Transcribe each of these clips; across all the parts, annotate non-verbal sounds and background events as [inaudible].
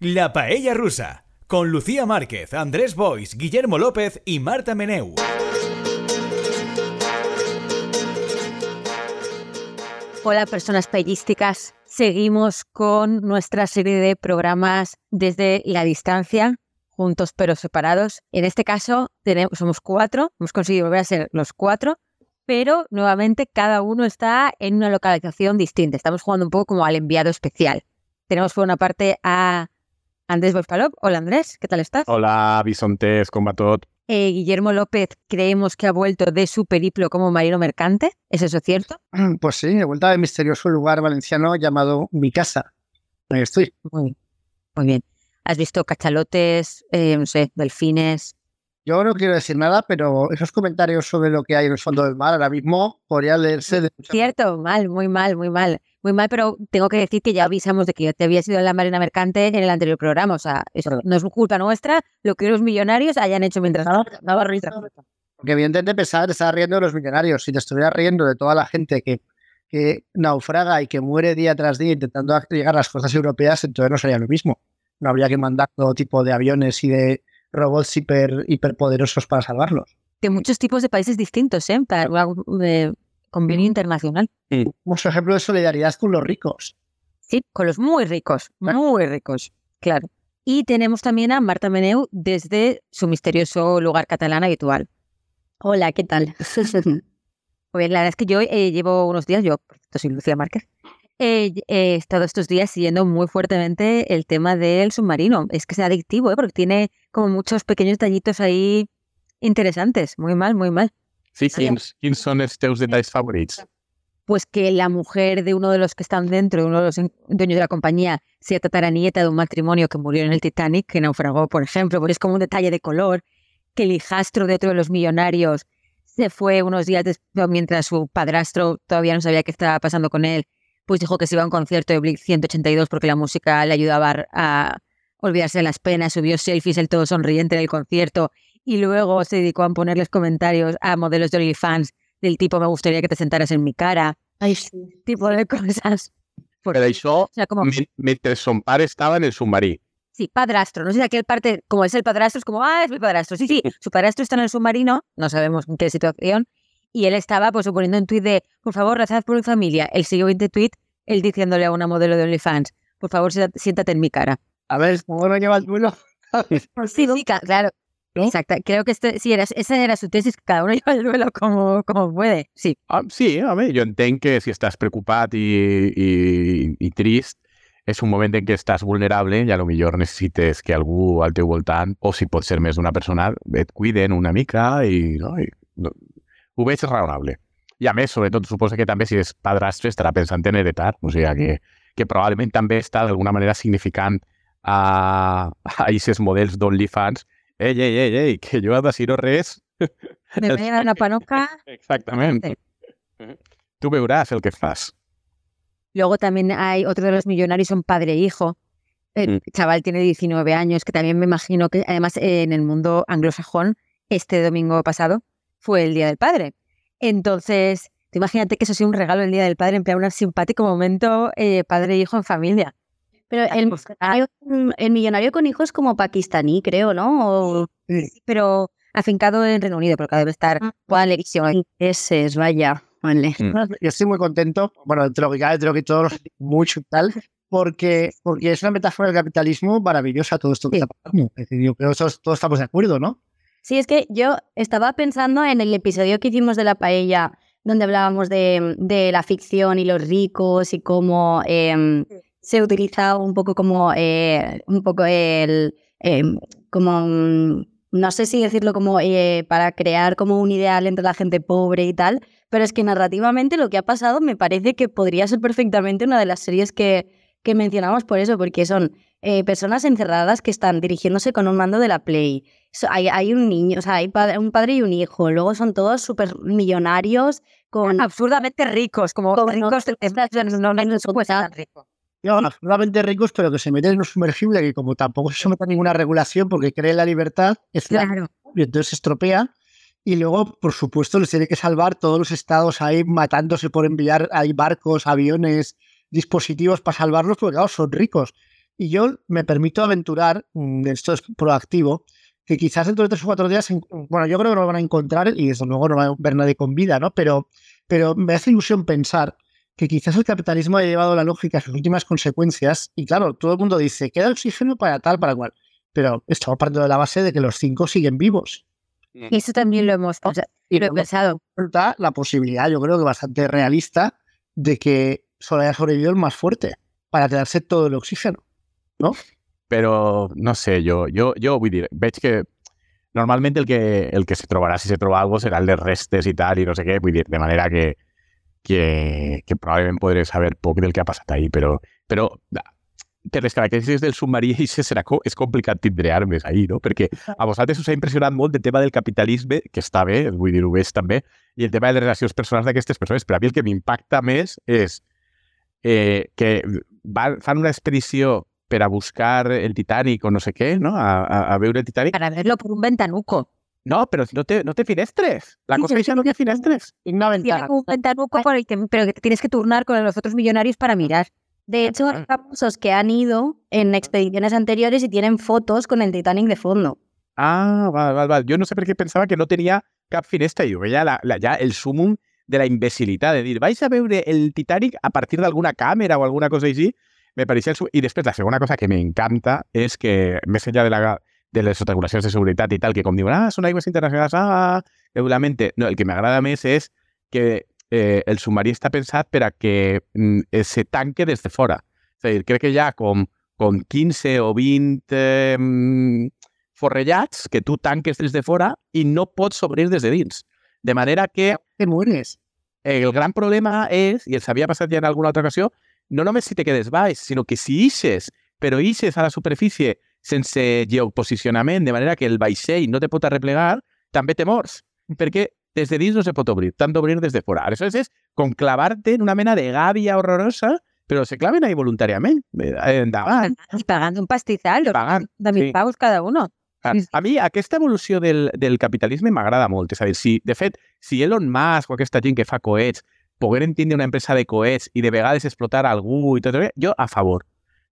La Paella Rusa, con Lucía Márquez, Andrés Bois, Guillermo López y Marta Meneu. Hola personas paellísticas, seguimos con nuestra serie de programas desde la distancia, juntos pero separados. En este caso tenemos, somos cuatro, hemos conseguido volver a ser los cuatro, pero nuevamente cada uno está en una localización distinta. Estamos jugando un poco como al enviado especial. Tenemos por una parte a Andrés Bospalop. Hola Andrés, ¿qué tal estás? Hola Bisontes, com va tot? Eh, Guillermo López creemos que ha vuelto de su periplo como marino mercante. ¿Es eso cierto? [clears throat] Pues sí, he vuelto al misterioso lugar valenciano llamado Mi Casa. Ahí estoy. Muy, muy bien. ¿Has visto cachalotes, eh, no sé, delfines? Yo no quiero decir nada, pero esos comentarios sobre lo que hay en el fondo del mar ahora mismo podrían leerse de Cierto, mal, muy mal, muy mal. Muy mal, pero tengo que decir que ya avisamos de que yo te había sido la marina mercante en el anterior programa. O sea, eso no es culpa nuestra lo que los millonarios hayan hecho mientras [laughs] daba risa. Porque evidentemente pensaba que estaba riendo de los millonarios. Si te estuviera riendo de toda la gente que, que naufraga y que muere día tras día intentando llegar a las costas europeas, entonces no sería lo mismo. No habría que mandar todo tipo de aviones y de robots hiper, hiperpoderosos para salvarlos. De muchos tipos de países distintos, ¿eh? Para eh, convenio internacional. Como ejemplo de solidaridad con los ricos. Sí, con los muy ricos, muy ricos, claro. Y tenemos también a Marta Meneu desde su misterioso lugar catalán habitual. Hola, ¿qué tal? [laughs] [laughs] Pues la verdad es que yo eh, llevo unos días, yo por cierto, soy Lucía Márquez, eh, he estado estos días siguiendo muy fuertemente el tema del submarino. Es que es adictivo, ¿eh? porque tiene como muchos pequeños detallitos ahí interesantes. Muy mal, muy mal. Sí, quins són els teus detalls favorits? Pues que la mujer de uno de los que están dentro, uno de los dueños de la compañía, sea tataranieta de un matrimonio que murió en el Titanic, que naufragó, por ejemplo, pues es como un detalle de color. Que el hijastro de otro de los millonarios se fue unos días después, mientras su padrastro todavía no sabía qué estaba pasando con él, pues dijo que se iba a un concierto de Blink 182 porque la música le ayudaba a olvidarse de las penas, subió selfies, el todo sonriente en el concierto y luego se dedicó a ponerles comentarios a modelos de OnlyFans del tipo me gustaría que te sentaras en mi cara, Ai, sí. tipo de cosas. Por- Per això, o sea, como, mentre son pare estava en el submarí. sí, padrastro, no sé si aquel parte, como es el padrastro, es como, ah, es mi padrastro. Sí, sí, [laughs] su padrastro está en el submarino, no sabemos en qué situación, y él estaba pues suponiendo un tuit de, por favor, rezad por mi familia. El siguiente tuit, él diciéndole a una modelo de OnlyFans, por favor, siéntate- en mi cara. A ver, ¿cómo lo lleva el duelo? [laughs] Sí, sí, claro. ¿No? Exacto. Creo que este, sí, era, esa era su tesis, que cada uno [laughs] lleva el duelo como, como puede. Sí. Ah, sí, home, jo entenc que si estàs preocupat i, i, i trist, és un moment en què estàs vulnerable i a lo millor necessites que algú al teu voltant, o si pot ser més d'una persona, et cuiden una mica i, no, i no, ho veig raonable. I a més, sobretot, suposo que també si és padrastre estarà pensant en heretar, o sigui que, que probablement també està d'alguna manera significant a, a aquests models d'OnlyFans ei, ei, ei, ei, que jo a decidir res Me [laughs] voy a dar una panoca. Exactament. Sí. Tu veuràs el que fas. Luego también hay otro de los millonarios, son padre e hijo. El Mm. chaval tiene 19 años, que también me imagino que además eh, en el mundo anglosajón, este domingo pasado fue el Día del Padre. Entonces, tú imagínate que eso sea un regalo el Día del Padre, en plan un simpático momento eh, padre e hijo en familia. Pero el, hay un- el millonario con hijos como pakistaní, creo, ¿no? O Pero afincado en Reino Unido, porque debe estar Ah, televisión. ese es, vaya. Vale. Yo estoy muy contento, bueno, entre lo que cabe, entre lo que todos mucho y tal, porque, porque es una metáfora del capitalismo maravillosa todo esto que Sí. está pasando. Es decir, yo creo que todos, todos estamos de acuerdo, ¿no? Sí, es que yo estaba pensando en el episodio que hicimos de la paella, donde hablábamos de, de la ficción y los ricos y cómo em, se utiliza un poco como eh, un poco el em, como mm, no sé si decirlo como eh, para crear como un ideal entre la gente pobre y tal, pero es que narrativamente lo que ha pasado me parece que podría ser perfectamente una de las series que, que mencionamos por eso, porque son eh, personas encerradas que están dirigiéndose con un mando de la Play. So- hay, hay un niño, o sea, hay un padre y un hijo. Luego son todos súper millonarios con... Absurdamente ricos, como ricos, no- no, no, no, no. Yo, absolutamente ricos, pero que se meten en un sumergible que como tampoco se somete a ninguna regulación porque cree en la libertad, es la- Claro. y entonces se estropea. Y luego, por supuesto, les tiene que salvar todos los estados ahí matándose por enviar ahí barcos, aviones, dispositivos para salvarlos, porque claro, son ricos. Y yo me permito aventurar, mm, esto es proactivo, que quizás dentro de tres o cuatro días, en- bueno, yo creo que no lo van a encontrar y desde luego no va a ver nadie con vida, ¿no? Pero, pero me hace ilusión pensar que quizás el capitalismo haya llevado la lógica a sus últimas consecuencias y claro, todo el mundo dice, queda oxígeno para tal, para cual, pero estamos partiendo de la base de que los cinco siguen vivos. Y eso también lo hemos o sea, Y lo he pensado. resulta la posibilidad, yo creo que bastante realista, de que solo haya sobrevivido el más fuerte para quedarse todo el oxígeno. Però, no sé, jo, jo, jo vull dir, veig que normalment el que, el que se trobarà, si se troba algo, serà el de restes i tal, i no sé què, vull dir, de manera que, que, que probablement podré saber poc del que ha passat ahir, però, però per les característiques del submarí serà, co- és complicat tindre armes ahir, no? Perquè a vosaltres us ha impressionat molt el tema del capitalisme, que està bé, vull dir, ho veig també, i el tema de les relacions personals d'aquestes persones, però a mi el que m'impacta més és eh, que van, fan una expedició per a buscar el Titanic o no sé què, no? A, a, a veure el Titanic. Para verlo por un ventanuco. No, però no té, no té finestres. La Sí, cosa és que no té finestres. Y una ventana. un ventanuco por el que, pero que te tienes que turnar con los otros millonarios para mirar. De hecho, hay famosos que han ido en expediciones anteriores y tienen fotos con el Titanic de fondo. Ah, val, val, val. Jo no sé per què pensava que no tenia cap finestra veia la, la, ja el súmum de la imbecilitat, de dir, vais a veure el Titanic a partir d'alguna càmera o alguna cosa així, me pareixia el sum... I després la segona cosa que m'encanta és que, més enllà de, la, de les regulacions de seguretat i tal, que com diuen, ah, són aigües internacionals, ah, regularmente... No, el que m'agrada més és que eh, el submarí està pensat per a que mm, eh, se tanque des de fora. És a dir, crec que hi ha com, com 15 o 20 eh, mm, forrellats que tu tanques des de fora i no pots obrir des de dins. De manera que Te mueres. el gran problema és, i els havia passat ja en alguna altra ocasió, no només si te quedes baix, sinó que si ixes, però ixes a la superfície sense geoposicionament, de manera que el vaixell no te pot arreplegar, també te mors, perquè des de dins no se pot obrir, t'han d'obrir des de fora. Aleshores és com clavar-te en una mena de gàbia horrorosa, però se claven ahí voluntàriament. Eh, Endavant, Y pagando un pastizal, pagant. de mil sí. pavos cada uno. A, sí. a mi aquesta evolució del, del capitalisme m'agrada molt. És a dir, si, de fet, si Elon Musk o aquesta gent que fa coets pogueren tindre una empresa de coets i de vegades explotar algú i tot això, jo a favor.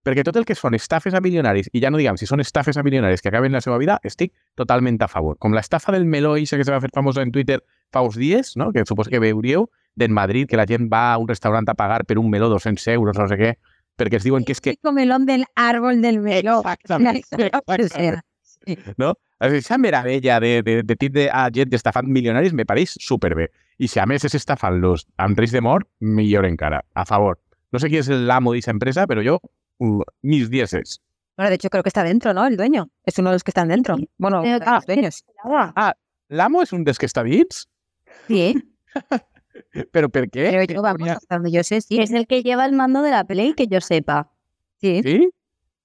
Perquè tot el que són estafes a milionaris, i ja no diguem si són estafes a milionaris que acaben la seva vida, estic totalment a favor. Com l'estafa del meló ixa que se va fer famosa en Twitter fa uns dies, no? que suposo que veuríeu, d'en Madrid, que la gent va a un restaurant a pagar per un meló 200 euros, no sé què, perquè es diuen que és que... Típico melón del árbol del melón. Exactament, [laughs] O sea, no? Aquesta meravella de, de, de tindre a gent estafant milionaris me pareix superbé. I si a més és estafant-los amb risc de mort, millor encara. A favor. No sé qui és l'amo d'aquesta empresa, però jo, mis dieces. Bueno, de hecho creo que está dentro, ¿no? El dueño. Es uno de los que están dentro. Bueno, ah, los dueños. L'amo és un dels que està dins? Sí, [laughs] Però per què? pero yo, vamos, hasta donde yo sé, sí. Es el que lleva el mando de la Play, que yo sepa. Sí. Sí?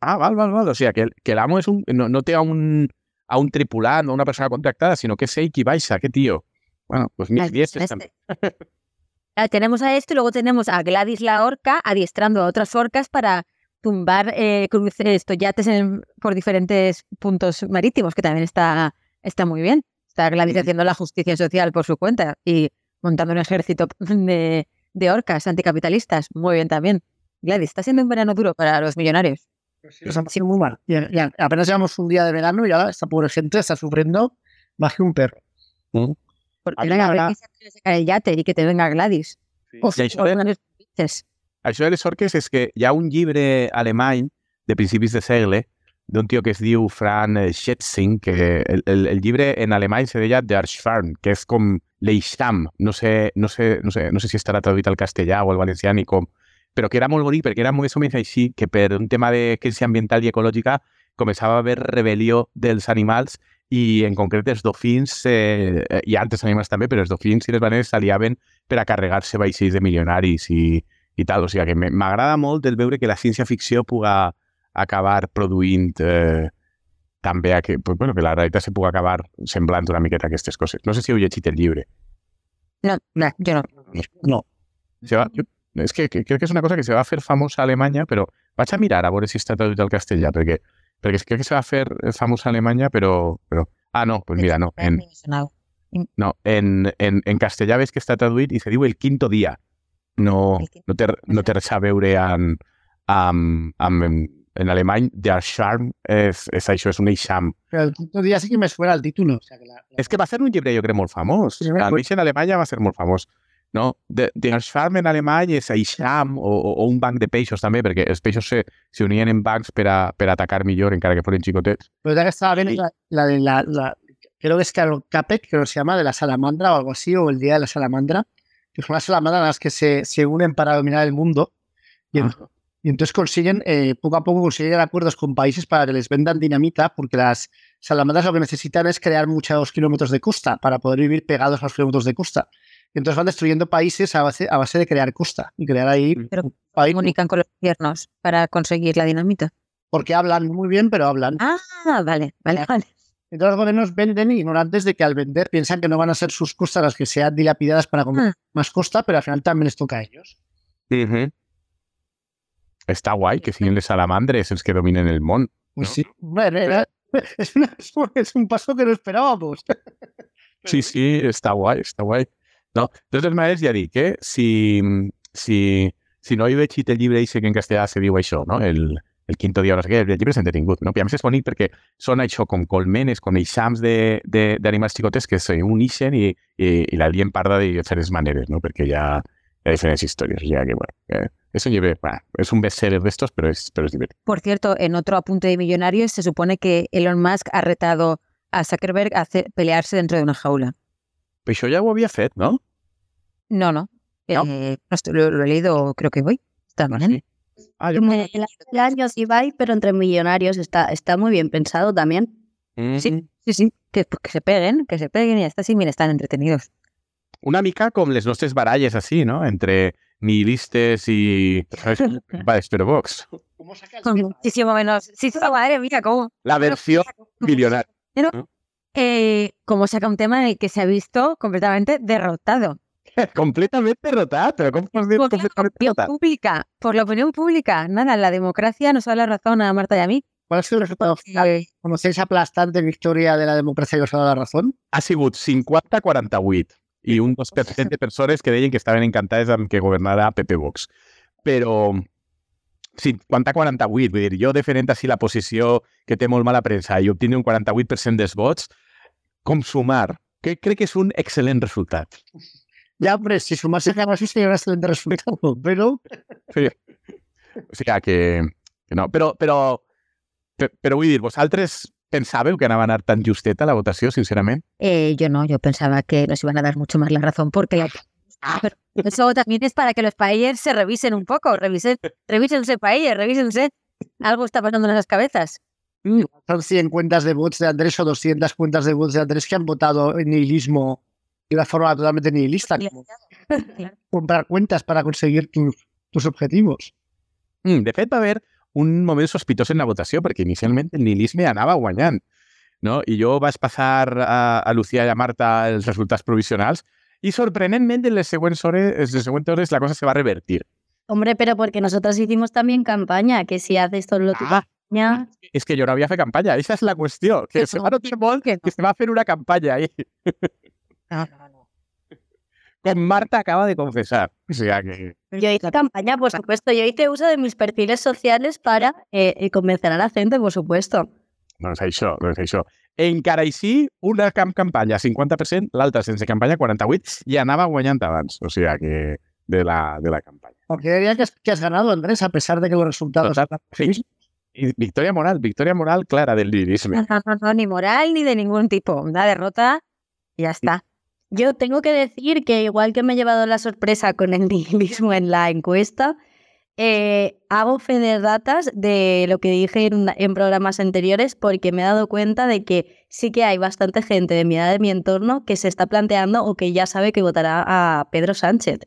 Ah, val, val, val. O sigui, que, que l'amo és un, no, no té a un, a un tripulant o una persona contractada, sinó que és ell qui baixa, que tio. Bueno, pues mis Al- dieces este. també. Ah, tenemos a esto y luego tenemos a Gladys la orca adiestrando a otras orcas para tumbar eh, cruces, estos yates en- por diferentes puntos marítimos, que también está, está muy bien. Está Gladys haciendo la justicia social por su cuenta y montando un ejército de, de orcas anticapitalistas. Muy bien también. Gladys, está siendo un verano duro para los millonarios. Ha pasado muy mal. Y, y apenas llevamos un día de verano y ahora esta pobre gente está sufriendo más que un perro. Porque Aquí venga, habrá- se sacar el yate y que te venga Gladys. Los pinches. Això de les orques és que hi ha un llibre alemany de principis de segle d'un tio que es diu Fran Schätzing, que el, el, el llibre en alemany se deia Der Schwarm, que és com l'eixam, no sé, no, sé, no, sé, no sé si estarà traduït al castellà o al valencià ni com, però que era molt bonic perquè era més o menys així, que per un tema de crisi ambiental i ecològica començava a haver rebel·lió dels animals i en concret els dofins, eh, i altres animals també, però els dofins i les baneres s'aliaven per a carregar-se vaixells de milionaris i, i tal. O sigui que me- m'agrada molt el veure que la ciència-ficció puga acabar produint eh, també a que, pues, bueno, que la realitat se puga acabar semblant una miqueta a aquestes coses. No sé si heu llegit el llibre. No, no, yo no. No. Se va, jo, és que, que crec que és una cosa que se va fer famosa a Alemanya, però vaig a mirar a veure si està traduït al castellà, perquè, perquè crec que se va fer famosa a Alemanya, però... però ah, no, pues mira, no. En, no, en, en, en castellà ves que està traduït i se diu el quinto dia. No, no, té, no a veure amb, amb, en alemán, Der Charm és, és això, és un eixam. Però el quinto dia sí que me suena el título. O sea, que la, la... És que va ser un llibre, jo crec, molt famós. Sí, Almenys en Alemanya va ser molt famós. No? De, Der Charm en alemany és eixam o, o, o un banc de peixos també, perquè els peixos se, se unien en bancs per, a, per atacar millor, encara que foren xicotets. Pero ya que estaba bien, Sí. la, la la, la- creo que es creo que se llama, de la salamandra o algo así, o el día de la salamandra, que son las salamandras las que se, se unen para dominar el mundo. Y, en- Ah. y entonces consiguen, eh, poco a poco, consiguen acuerdos con países para que les vendan dinamita, porque las salamandras lo que necesitan es crear muchos kilómetros de costa para poder vivir pegados a los kilómetros de costa. Y entonces van destruyendo países a base, a base de crear costa y crear ahí Pero país, comunican con los gobiernos para conseguir la dinamita. porque hablan muy bien, pero hablan. Ah, vale, vale, vale. Entonces los gobiernos venden ignorantes de que al vender piensan que no van a ser sus costas las que sean dilapidadas para comer Ah. más costa, pero al final también les toca a ellos. Està guai que siguin les salamandres els que dominen el món. Pues ¿No? sí. Bueno, era- [laughs] es, una- es un paso que no esperábamos. [laughs] Sí, sí, està guai, està guai. No, de totes maneres, ja dic, eh? Si, si, si no he llegit el llibre eixe que en castellà se diu això, no? El, el quinto dia, no sé què, el llibre és entretingut, no? I a més és bonic perquè són això com colmenes, com eixams de- de- d'animals xicotes que se unixen i, i, i la lien parda de diferents maneres, no? Perquè hi ha, hi ha diferents històries. Ja que, bueno, eh, és un bueno, és un bestseller d'estos, però és, però és divertit. Por cierto, en otro apunte de millonarios se supone que Elon Musk ha retado a Zuckerberg a hacer- pelearse dentro de una jaula. Però això ja ho havia fet, no? No, no. No. Eh, no lo, lo he leído, creo que hoy. Esta mañana. Ah. Eh, El el año Ibai, pero entre millonarios está, está muy bien pensado también. Mm. Sí, sí, sí. Que, pues, que se peguen, que se peguen y ya está, sí, mira, están entretenidos. Una mica com les nostres baralles així, no? Entre nihilistes i... ¿sabes? [laughs] Va, espero Vox. ¿Cómo saca el Con muchísimo menos. Sí, sí, madre mía, cómo. La versió milionaria. Eh, cómo saca un tema en el que se ha visto completamente derrotado. Completament derrotat, però com pots dir Por la completament opinión derrotat? pública, por la opinión pública. Nada, la democracia nos da la razón a Marta y a mí. ¿Cuál ha sido el resultado final? ¿Conocéis aplastante victoria de la democracia que os ha dado la razón? Ha sigut 50-48 i un 2% de persones que deien que estaven encantades amb que governara PP Vox. Però 50-48, vull dir, jo defendent així la posició que té molt mala premsa i obtenir un 48% dels vots, com sumar? Que crec que és un excel·lent resultat. Ya, hombre, si sumarse a así sería un excelente resultado, pero Sí. O sigui que, que no. Però, però, pe- però vull dir, vosaltres pensàveu que anava a anar tan justeta la votació, sincerament? eh, yo no, yo pensaba que nos iban a dar mucho más la razón porque la- Pero eso también es para que los países se revisen un poco, revisen, revísense países, revísense. Algo está pasando en esas cabezas. son 100 cuentas de votos de Andrés o 200 cuentas de votos de Andrés que han votado en nihilismo de una forma totalmente nihilista, como comprar cuentas para conseguir tus, tus objetivos. Mm, de fet, va haver un moment sospitós en la votació, perquè inicialment el nihilisme anava guanyant. No? I jo vaig passar a, a Lucía i a Marta els resultats provisionals i sorprenentment en les següents hores, en les següents hores la cosa se va revertir. Hombre, pero porque nosotros hicimos también campaña, que si haces todo lo que Ah, campaña, és que jo no havia fet campanya, aquesta és la qüestió, que Que se no, va notar molt que no. que se va fer una campanya ahí. [laughs] No, no, no. Com Marta acaba de confessar. O sea que... yo hice campaña, por supuesto. Yo hice uso de mis perfiles sociales para eh, eh, convencer a la gente, por supuesto. Doncs això, doncs això. Encara així, una camp campanya 50%, l'altra sense campanya 48%, i anava guanyant abans. O sigui que de la, de la campanya. Porque diría que has, que has ganado, Andrés, a pesar de que los resultados... Sí. Y victoria moral, victoria moral clara del. No, no, no, no, ni moral ni de ningún tipo. Una derrota y ya está. Yo tengo que decir que igual que me he llevado la sorpresa con el [laughs] nihilismo en la encuesta, eh, hago fe de datas de lo que dije en, en programas anteriores porque me he dado cuenta de que sí que hay bastante gente de mi edad, de mi entorno, que se está planteando o que ya sabe que votará a Pedro Sánchez.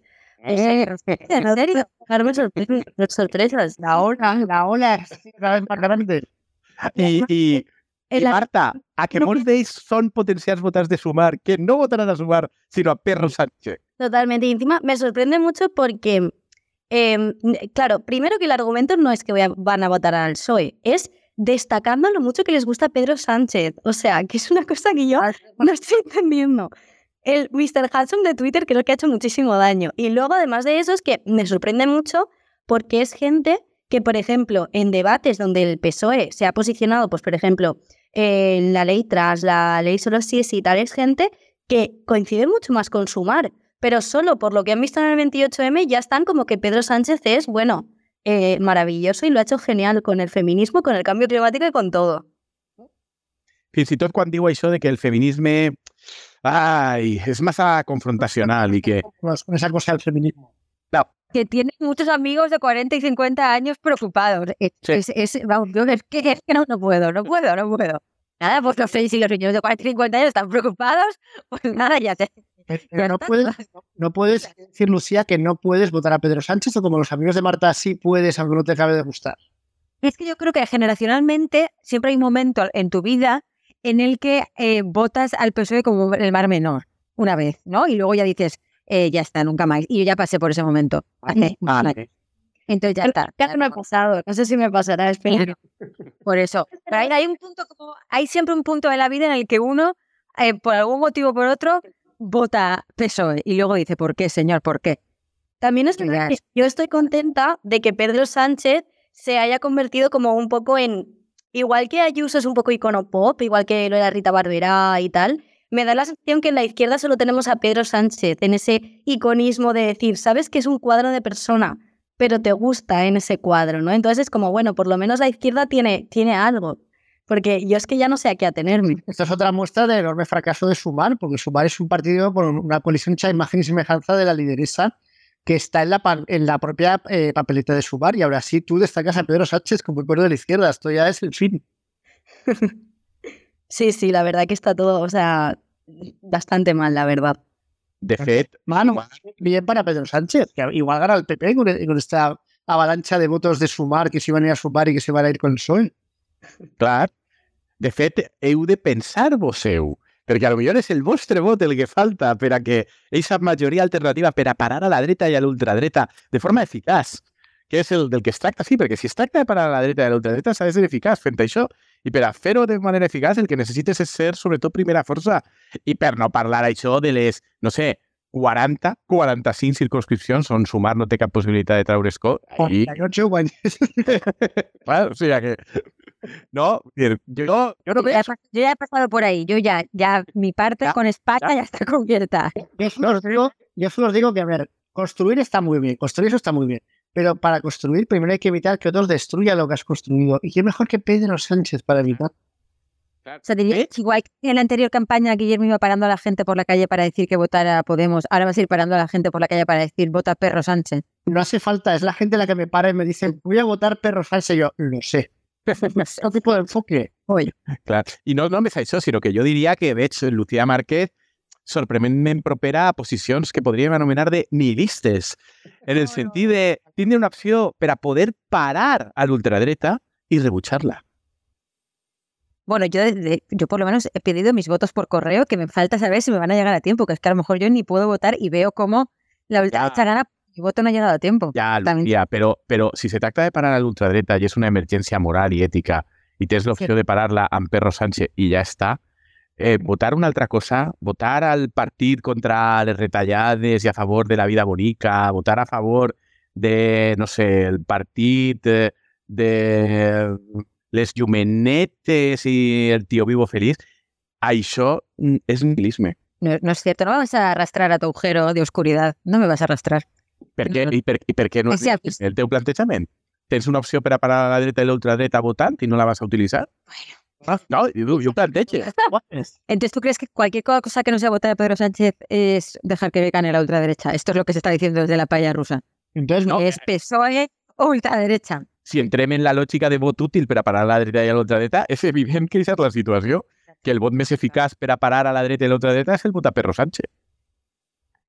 Eh, ¿En serio? Dejarme sorpre- sorpresas. La ola, la ola es cada vez más grande. I, la- Marta, a que molts d'ells són potencials votants de Sumar, que no votaran a Sumar, sinó a Perro Sánchez. Totalmente. Y encima me sorprende mucho porque, em, claro, primero que el argumento no es que voy a- van a votar al PSOE, es destacando lo mucho que les gusta Pedro Sánchez. O sea, que es una cosa que yo no estoy entendiendo. El Mr. Hanson de Twitter creo que ha hecho muchísimo daño. Y luego, además de eso, es que me sorprende mucho porque es gente que, por ejemplo, en debates donde el PSOE se ha posicionado, pues, por ejemplo, en la ley tras, la ley solo si es y tal, es gente que coincide mucho más con Sumar, pero solo por lo que han visto en el 28M ya están como que Pedro Sánchez es, bueno, eh, maravilloso y lo ha hecho genial con el feminismo, con el cambio climático y con todo. Fins i tot quan diu això de que el feminisme ai, és massa confrontacional i que... Con esa cosa del feminismo. Que tiene muchos amigos de 40 y 50 años preocupados. Es, Sí. es- es- vamos, yo es que, es que no, no puedo, no puedo, no puedo. Nada, pues no sé si los niños de 40 y 50 años están preocupados, [laughs] pues nada, ya sé. Pero [laughs] Ya no puedes, no, no puedes decir, Lucía, que no puedes votar a Pedro Sánchez o como los amigos de Marta sí puedes, aunque no te acabe de gustar. Es que yo creo que generacionalmente siempre hay un momento en tu vida en el que eh, votas al PSOE como el mar menor, una vez, ¿no? Y luego ya dices, eh, ya está, nunca más. Y yo ya pasé por ese momento. hace muchos años. Vale. Entonces ya está. Ya no he pasado, no sé si me pasará, espero. Por eso. [laughs] Pero hay, hay un punto como, hay siempre un punto de la vida en el que uno, eh, por algún motivo o por otro, vota PSOE y luego dice, ¿por qué, señor? ¿Por qué? También es verdad que yo estoy contenta de que Pedro Sánchez se haya convertido como un poco en. Igual que Ayuso es un poco icono pop, igual que lo era Rita Barberá y tal, me da la sensación que en la izquierda solo tenemos a Pedro Sánchez, en ese iconismo de decir, sabes que es un cuadro de persona, pero te gusta en ese cuadro, ¿no? Entonces es como, bueno, por lo menos la izquierda tiene, tiene algo. Porque yo es que ya no sé a qué atenerme. Esta es otra muestra del enorme fracaso de Sumar, porque Sumar es un partido con una coalición hecha imagen y semejanza de la lideresa que está en la, en la propia eh, papeleta de Sumar y ahora sí tú destacas a Pedro Sánchez como el cuero de la izquierda. Esto ya es el fin. [laughs] Sí, sí, la verdad que está todo, o sea, bastante mal, la verdad. De fet, Mano, bien para Pedro Sánchez, que igual gana el PP con, con esta avalancha de votos de Sumar que se iban a ir a Sumar y que se van a ir con el PSOE. clar, de fet, heu de pensar-vos seu, perquè a lo millor és el vostre vot el que falta per a que aquesta majoria alternativa per a parar a la dreta i a l'ultradreta de forma eficaç, que és el del que es tracta, sí, perquè si es tracta de parar a la dreta i a l'ultradreta s'ha de ser eficaç fent això, i per a fer-ho de manera eficaç el que necessites és ser sobretot primera força, i per no parlar això de les, no sé, 40, 45 circunscripcions on sumar no té cap possibilitat de treure escó, i 48 guanyes. Claro, o sea que. No, yo, yo no Yo ya, veo. yo ya he pasado por ahí. Yo ya, ya mi parte Ya, con España ya. ya está cubierta. Yo solo os digo, yo solo os digo que, a ver, construir está muy bien, construir eso está muy bien, pero para construir primero hay que evitar que otros destruyan lo que has construido. Y qué mejor que Pedro Sánchez para evitar. O sea, diría ¿Eh? que igual que en la anterior campaña Guillermo iba parando a la gente por la calle para decir que votara a Podemos, ahora vas a ir parando a la gente por la calle para decir vota perro Sánchez. No hace falta, es la gente la que me para y me dice, voy a votar perro Sánchez. Y yo, lo [laughs] sé. Otro tipo de enfoque. Oye, Clar. I no només això, sinó que jo diria que veig Lucía Márquez sorprenentment propera a posicions que podríem anomenar de nihilistes, en el sentit de tindre una opció per a poder parar a l'ultradreta i rebutjar-la. Bueno, yo, yo por lo menos he pedido mis votos por correo, que me falta saber si me van a llegar a tiempo, que es que a lo mejor yo ni puedo votar y veo cómo la ultraderecha gana, mi voto no ha llegado a tiempo. Ja, También. Lucía, però, però si se tracta de parar a l'ultradreta i és una emergència moral i ètica i tens l'opció de parar-la amb Perro Sánchez i ja està, eh, votar una altra cosa, votar al partit contra les retallades i a favor de la vida bonica, votar a favor de, no sé, el partit de les llumenetes i el tio vivo feliç, això mm, és nihilisme. No, no es cierto, no vamos a arrastrar a tu agujero de oscuridad, no me vas a arrastrar. Per què, i, per, I per què no és el teu plantejament? Tens una opció per a parar a la dreta i l'ultradreta votant i no la vas a utilitzar? Ah, no, jo ho plantejo. Entonces, ¿tú crees que cualquier cosa que no sea votar a Pedro Sánchez es dejar que gane la ultraderecha? Esto es lo que se está diciendo desde la paella rusa. entonces no. Es PSOE o ultraderecha. Si entrem en la lògica de vot útil per a parar a la dreta i a l'ultradreta, és evident que aquesta és la situació, que el vot més eficaç per a parar a la dreta i a l'ultradreta és el vot a Perro Sánchez.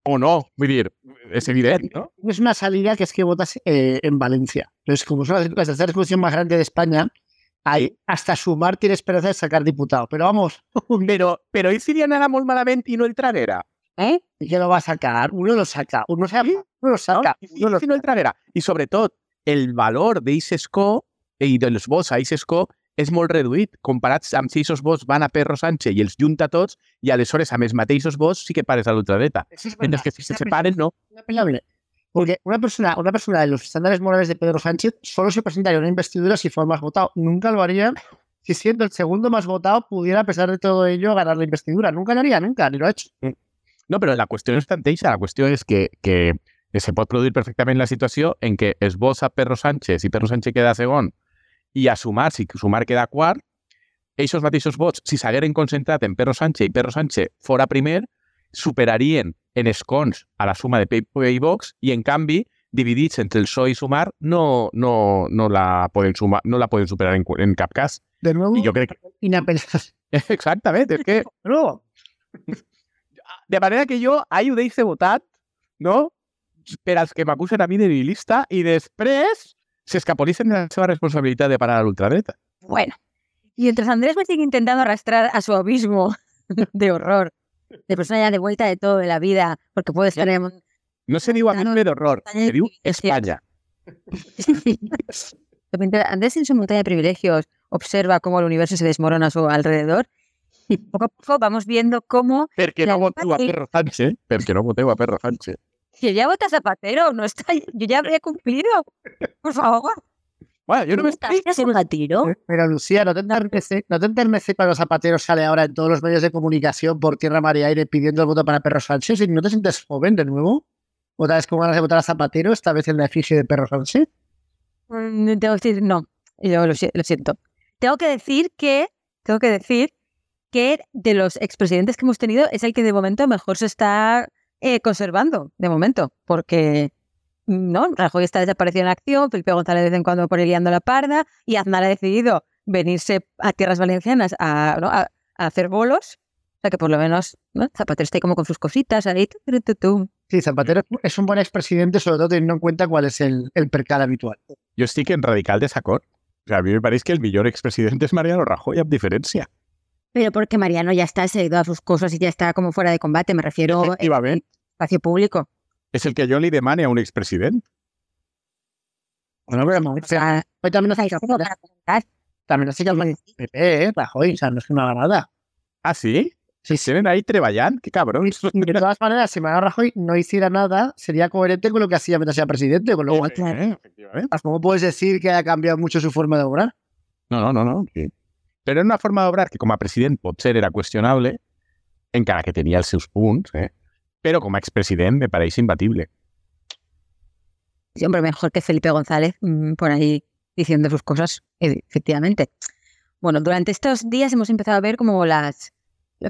O no, vull dir, és evident, no? Es una salida que es que votas eh, en Valencia. Entonces, como es la, la tercera discusión más grande de España, ahí hasta sumar tiene esperanza de sacar diputado. Pero vamos, Però, però i si li anara molt malament i no el trarera? ¿Eh? ¿y qué lo va a sacar? Uno lo saca, uno, saca, uno lo No? saca. I, uno lo si no el trarera? I sobretot, el valor d'eixe escó i dels vots a eixe escó és molt reduït comparats amb si aquests vots van a Perro Sánchez i els junta tots i aleshores amb els mateixos vots sí que pares a l'ultradreta. Verdad, que si se separen, no. Porque una persona, una persona de los estándares morales de Pedro Sánchez solo se presentaría una investidura si fue más votado. Nunca lo haría si siendo el segundo más votado pudiera, a pesar de todo ello, ganar la investidura. Nunca lo haría, nunca, ni lo ha hecho. No, però la qüestió no és tant eixa, la qüestió és que, que se pot produir perfectament la situació en què es vosa Perro Sánchez i Perro Sánchez queda segon i a sumar, si sumar queda quart, aquests mateixos vots, si s'hagueren concentrat en Perro Sánchez i Perro Sánchez fora primer, superarien en escons a la suma de i Vox i, en canvi, dividits entre el PSOE i Sumar, no, no, no, la, poden sumar, no la poden superar en, en cap cas. De nuevo, I jo crec que... inapenas. [laughs] Exactament, és que... [laughs] No, [laughs] De manera que jo ahir ho deixo votat, no? Per als que m'acusen a mi de nihilista i després s'escapolissen de la seva responsabilitat de parar a l'ultradreta. Bueno, y mientras Andrés me sigue intentando arrastrar a su abismo de horror, de persona ya de vuelta de todo de la vida, porque puede estar en... No se diu abisme d'horror, se diu Espanya. [laughs] Mientras Andrés en su montaña de privilegios observa cómo el universo se desmorona a su alrededor. Poco a poco vamos viendo cómo Perquè La no voteu a Perro Sánchez, perquè no voteu a Perro Sánchez. que ya vota Zapatero, no está, yo ya habría cumplido. Por favor. Bueno, jo només dic... ¿Es un gatiro? pero Lucía, ¿no te, enternece, ¿no te enternece cuando Zapatero sale ahora en todos los medios de comunicación por tierra, mar y aire pidiendo el voto para Perro Sánchez y no te sientes joven de nuevo? ¿Otra vez con ganas de votar a Zapatero, esta vez en la efigie de Perro Sánchez? Mm, Tengo que decir, no, yo lo, si- lo siento. Tengo que decir que, tengo que decir que de los expresidentes que hemos tenido es el que de momento mejor se está eh, conservando, de momento, porque no, Rajoy está desaparecido en acción, Felipe González de vez en cuando por liando la parda y Aznar ha decidido venirse a tierras valencianas a, ¿no? a- a hacer bolos, o sea que por lo menos ¿no? Zapatero está ahí como con sus cositas ahí. tu, tu, tu, tu. Sí, Zapatero es un buen expresidente, sobre todo teniendo en cuenta cuál es el, el percal habitual. Jo estic en radical desacord. O sea, a mi me pareix que el millor expresident és Mariano Rajoy, amb diferència. Pero porque Mariano ya está, se ha ido a sus cosas y ya está como fuera de combate, me refiero en Efectivament. espacio público. És el que jo li demane a un expresident. Bueno, pero O sea, hoy también no hace sabéis cómo para preguntar. también hace que el PP, ¿eh? Rajoy, o sea, no es que no haga nada. Ah, sí? Sí, Sí. Ahí treballant? Que cabrons. Y de todas maneras, si Mariano Rajoy no hiciera nada, sería coherente con lo que hacía mientras era presidente, con lo cual, Eh. ¿cómo puedes decir que ha cambiado mucho su forma de obrar? No, no, no, no. Sí. Però era una forma d'obrar que com a president potser era qüestionable, encara que tenia els seus punts, eh? Però com a expresident me pareix imbatible. Hombre, mejor que Felipe González mm, por ahí diciendo sus cosas, eh, efectivamente. Bueno, durante estos días hemos empezado a ver como las,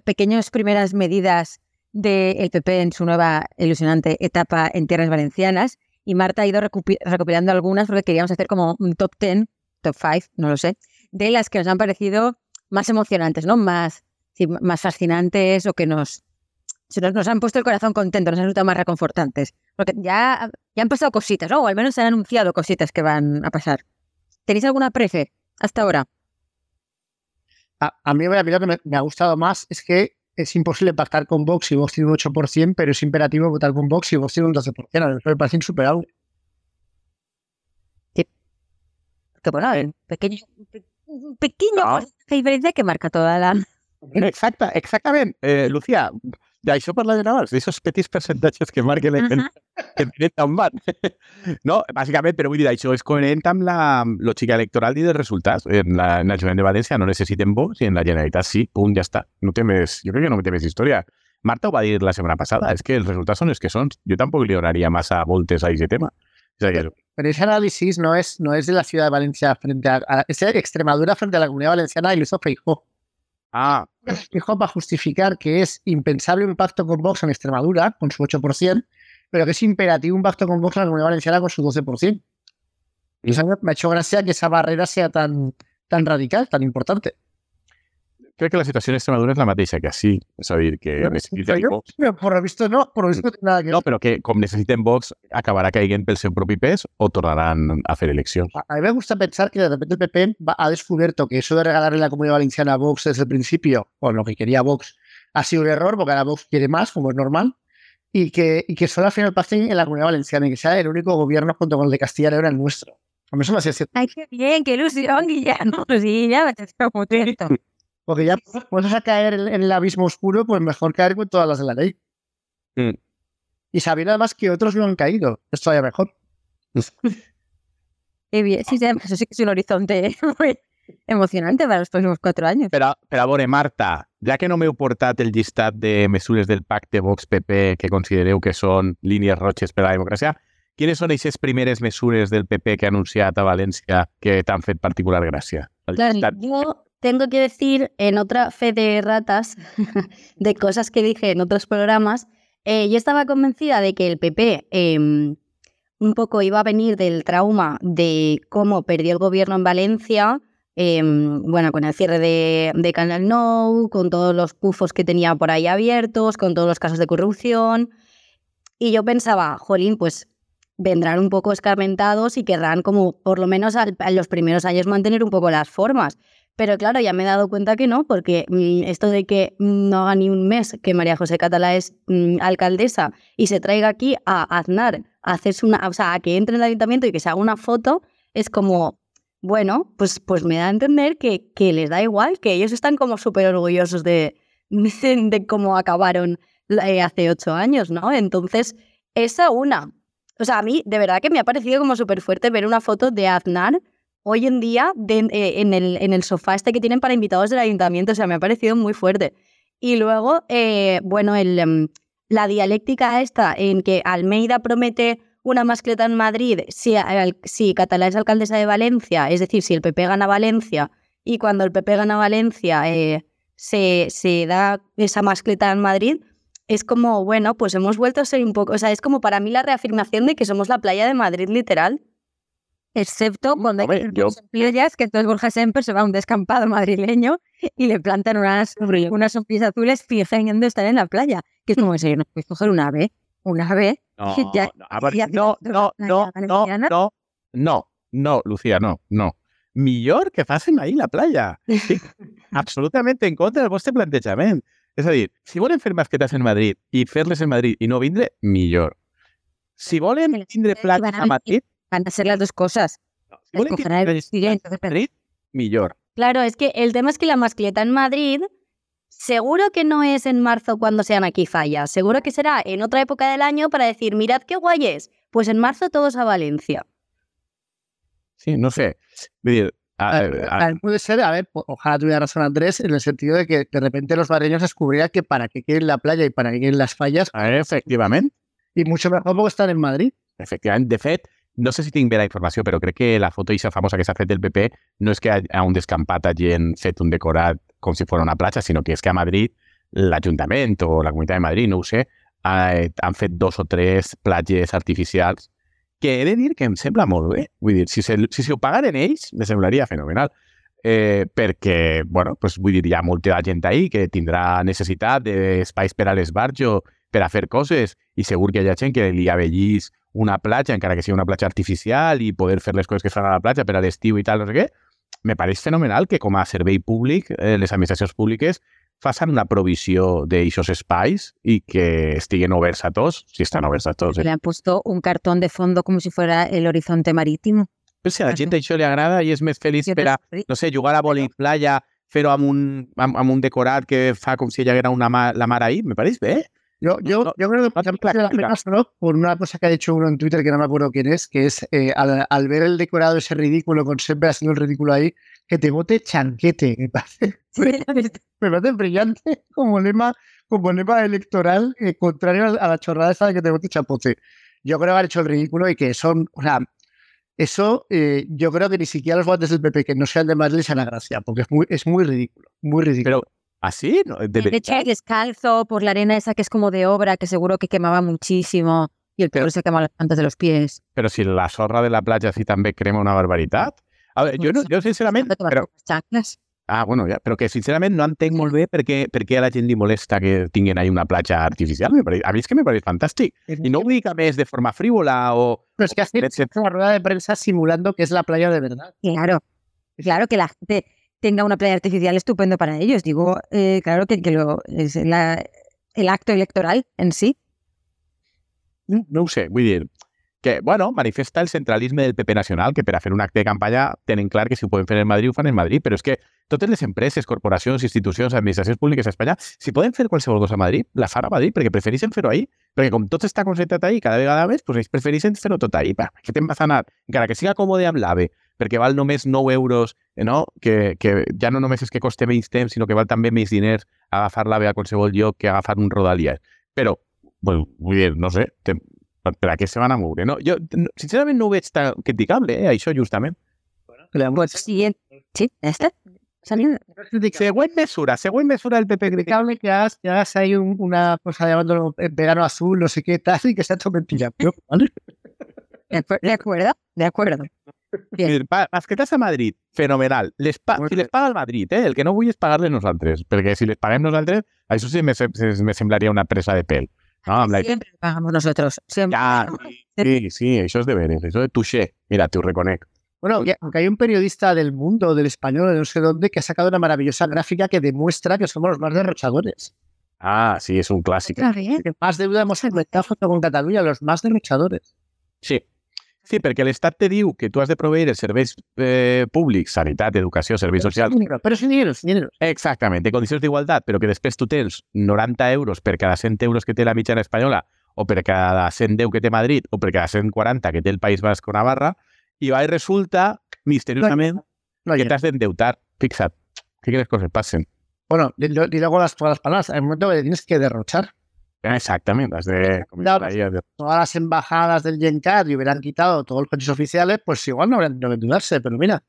pequeñas primeras medidas del PP en su nueva ilusionante etapa en tierras valencianas y Marta ha ido recopilando algunas porque queríamos hacer como un top 10, top 5, no lo sé, de las que nos han parecido más emocionantes, ¿no? Más, más fascinantes o que nos, se nos, nos han puesto el corazón contento, nos han resultado más reconfortantes. Porque ya, ya han pasado cositas, ¿no? O al menos se han anunciado cositas que van a pasar. ¿Tenéis alguna prefe hasta ahora? A, a mí, a mí lo que me, me ha gustado más es que es imposible pactar con Vox y Vox tiene un 8%, pero es imperativo votar con Vox y Vox tiene un 12%. A mí me parece insuperable. Que bueno, un pequeño, un pequeño No. porcentaje de diferencia que marca toda la... Exacte, exactament. Eh, Lucía, d'això parlarem abans, d'aixòs petits percentatges que marquen la Ajá. que tenen tan van. No, bàsicament, però vull dir, això és coherent amb la lògica electoral i dels resultats. En, la, en de València no necessiten vots i en la Generalitat sí, punt, ja està. No té més, jo crec que no té més història. Marta ho va dir la setmana passada, és que els resultats són els que són. Jo tampoc li donaria massa voltes a aquest tema. És a dir, Pero ese análisis no es, no es de la ciudad de Valencia frente a, a- es de Extremadura frente a la comunidad valenciana y lo hizo Feijó. Ah, justificar que es impensable un pacto con Vox en Extremadura con su 8%, pero que es imperativo un pacto con Vox en la comunidad valenciana con su 12%. Y eso me ha hecho gracia que esa barrera sea tan, tan radical, tan importante. Crec que la situació en Extremadura és la mateixa que així. És a dir, que Pero vots. pero por lo visto no, por lo visto no tiene nada que No, però que com necessiten vots acabarà caient pel seu propi pes o tornaran a fer eleccions. A a mí me gusta pensar que de repente el PP va- ha descubierto que eso de regalarle la comunidad valenciana a Vox desde el principio, o lo que quería Vox, ha sido un error, porque ahora Vox quiere más, como es normal, y que, y que solo al final pacten en la comunidad valenciana y que sea el único gobierno junto con el de Castilla y León el nuestro. A mí eso me hacía cierto, ¡Ay, qué bien! ¡Qué ilusión, Guillermo! Sí, ya me te cierto. [laughs] porque ya puedes a caer en en el abismo oscuro, pues mejor caer con todas las de la ley. Y sabiendo además que otros no han caído. Esto vaya mejor. [laughs] Qué bien. Sí, sí, eso sí que es un horizonte [laughs] muy emocionante para los próximos cuatro años. Però a veure, Marta, ja que no m'heu portat el llistat de mesures del pacte Vox-PP que considereu que són línies roges per a la democràcia, quines són aquestes primeres mesures del PP que ha anunciat a València que t'han fet particular gràcia? El Claro, llistat- yo tengo que decir en otra fe de ratas [laughs] de cosas que dije en otros programas, eh, yo estaba convencida de que el PP eh, un poco iba a venir del trauma de cómo perdió el gobierno en Valencia, eh, bueno, con el cierre de, de Canal No, con todos los pufos que tenía por ahí abiertos, con todos los casos de corrupción. Y yo pensaba, jolín, pues vendrán un poco escarmentados y querrán como por lo menos al- los primeros años mantener un poco las formas. Pero claro, ya me he dado cuenta que no, porque mm, esto de que no haga ni un mes que María José Catalá es mm, alcaldesa y se traiga aquí a Aznar a hacerse una, o sea, a que entre en el ayuntamiento y que se haga una foto, es como, bueno, pues, pues me da a entender que, que les da igual, que ellos están como súper orgullosos de, de, [laughs] de cómo acabaron eh, hace ocho años, ¿no? Entonces, esa una. O sea, a mí de verdad que me ha parecido como súper fuerte ver una foto de Aznar hoy en día eh, en, el, sofá este que tienen para invitados del ayuntamiento. O sea, me ha parecido muy fuerte. Y luego, eh, bueno, em, la dialéctica esta en que Almeida promete una mascleta en Madrid si, al- si Catalá es alcaldesa de Valencia, es decir, si el PP gana Valencia y cuando el PP gana Valencia eh, se, se da esa mascleta en Madrid, es como, bueno, pues hemos vuelto a ser un poco, o sea, es como para mí la reafirmación de que somos la playa de Madrid literal. Excepto cuando hay Hombre, yo- que entonces Borja Semper se va a un descampado madrileño y le plantan unas, unas sombrillas azules fingiendo estar en la playa. Que es como, serio, no puedes coger un ave, un ave. No, [laughs] Ya- no, ya no, no, no, no, no, no, no, Lucía, no, no. Millor que facin ahir la playa. Estic [laughs] absolutament en contra del vostre plantejament. És a dir, si volen fer masquetes en Madrid i fer-les en Madrid i no vindre, millor. Si volen Que les tindre van a. Madrid, Van a ser las dos cosas. no, Madrid, millor. Claro, es que el tema es que la mascleta en Madrid seguro que no es en marzo cuando sean aquí fallas, seguro que será en otra época del año para decir, mirad qué guay es, pues en marzo todos a Valencia. Sí, no sé. A, A puede ser, a ver, ojalá tuviera razón Andrés, en el sentido de que de repente los madrileños descubrirían que para qué quieren la playa y para qué quieren las fallas, a veure, efectivament, y mucho mejor porque están en Madrid. Efectivament, de fet, no sé si tinc bé la informació, però crec que la foto eixa famosa que s'ha fet del PP no és que a, a un descampat hagin fet un decorat com si fos una platja, sinó que és que a Madrid l'Ajuntament o la Comunitat de Madrid, no ho sé, eh, han fet dos o tres platges artificials que he de dir que em sembla molt bé. Vull dir, si, se, si s'ho pagaren ells, me semblaria fenomenal. Eh, perquè, bueno, pues, vull dir, hi ha molta gent ahí que tindrà necessitat d'espais per a l'esbarjo, per a fer coses, i segur que hi ha gent que li avellís una platja, encara que sigui una platja artificial, i poder fer les coses que es fan a la platja per a l'estiu i tal, no sé què, me pareix fenomenal que com a servei públic eh, les administracions públiques facin una provisió d'aixòs espais i que estiguen oberts a tots, si estan oberts a tots. Eh? Le han puesto un cartón de fondo como si fuera el horizonte marítimo. Però si a la gent això li agrada i és més feliç per a, no sé, jugar a vòlei playa, fer-ho amb un, amb, amb un decorat que fa com si hi haguera una la mar ahí, me pareix bé. Yo, yo, No, yo creo que no la solo por una cosa que ha dicho uno en Twitter que no me acuerdo quién es, que es eh, al, al ver el decorado ese ridículo con siempre haciendo el ridículo ahí, que te vote chanquete. Me parece, [laughs] me parece brillante como lema, como lema electoral, eh, contrario a, a la chorrada esa de que te vote chapote. Yo creo que han hecho el ridículo y que son, o sea, eso eh, yo creo que ni siquiera los votantes del PP que no sean de Madrid les hará gracia, porque es muy, es muy ridículo, muy ridículo. Però, ¿así? No, de De hecho, descalzo por la arena esa que es como de obra, que seguro que quemaba muchísimo. Y el Pero- pobre se quema las plantas de los pies. Però si la sorra de la platja sí també crema una barbaritat. A veure, jo, no, jo sincerament... Te vas Però, con las chanclas. ah, bueno, ja, però que sincerament no entenc molt bé per què, per què a la gent li molesta que tinguin ahí una platja artificial. A mi és que me pareix fantàstic. I no ho dic a més de forma frívola o... Pero es que Let's- una rueda de prensa simulando que es la playa de verdad. Claro, claro que la gente tenga una playa artificial estupendo para ellos. Digo, eh, claro que, que lo, es la- el acto electoral en sí. No ho sé, vull dir que, bueno, manifesta el centralisme del PP nacional, que per a fer un acte de campanya tenen clar que si poden fer en Madrid, fan en Madrid, però és que totes les empreses, corporacions, institucions, administracions públiques a Espanya, si poden fer qualsevol cosa a Madrid, la fan a Madrid, perquè prefereixen fer-ho ahí. Perquè com tot està concentrat cada vegada més, doncs ells prefereixen fer-ho tot ahí. Va, què te'n vas a anar? Encara que siga còmode amb l'AVE, perquè val només 9 euros, no? que, que ja no només és que coste menys temps, sinó que val també més diners agafar l'AVE a qualsevol lloc que agafar un Rodalies. Però, bueno, vull dir, no sé, te, per a què se van a moure? No? Jo, sincerament, no ho veig tan criticable, eh, això, justament. Pues siguiente. Sí, ¿este? ¿Saliendo? Següent mesura, següent mesura del PP criticable. que hagas, que hagas ahí un- una cosa llamándolo eh, verano azul, no sé qué tal, y que sea todo mentira. ¿vale? [laughs] De acuerdo, de acuerdo. [laughs] Bien. Mira, pa- Masquetas a Madrid, fenomenal. Les si les paga el Madrid, eh? el que no vull és pagar-les nosaltres, perquè si les paguem nosaltres, això sí me, se- me semblaria una presa de pèl. No. Siempre pagamos nosotros. Siempre. [laughs] Sí, sí, això és de veres, això de touché. Mira, t'ho reconec. Bueno, que- aunque hay un periodista del mundo, del español, de no sé dónde, que ha sacado una maravillosa gráfica que demuestra que somos los más derrochadores. Ah, sí, és un. Otra vez. Que más deuda hemos aumentado junto con Cataluña, los más derrochadores. Sí. Sí, perquè l'Estat te diu que tu has de proveir els serveis eh, públics, sanitat, educació, serveis socials, Sin dinero, pero sin dinero, sin dinero. Exactament, en condicions d'igualtat, però que després tu tens 90 euros per cada 100 euros que té la mitjana espanyola, o per cada 110 que té Madrid, o per cada 140 que té el País Basc o Navarra, i va i resulta, misteriosament, No que llega. t'has d'endeutar. Fixa't, que quines coses passen. Bueno, y lo- y luego las, todas las palabras. Hay un momento que tienes que derrochar. Exactament, has de... com Claro. ahí, has de- Todas las embajadas del Gencat y hubieran quitado todos los coches oficiales, pues igual no habrían tenido que endeudarse. Pero mira,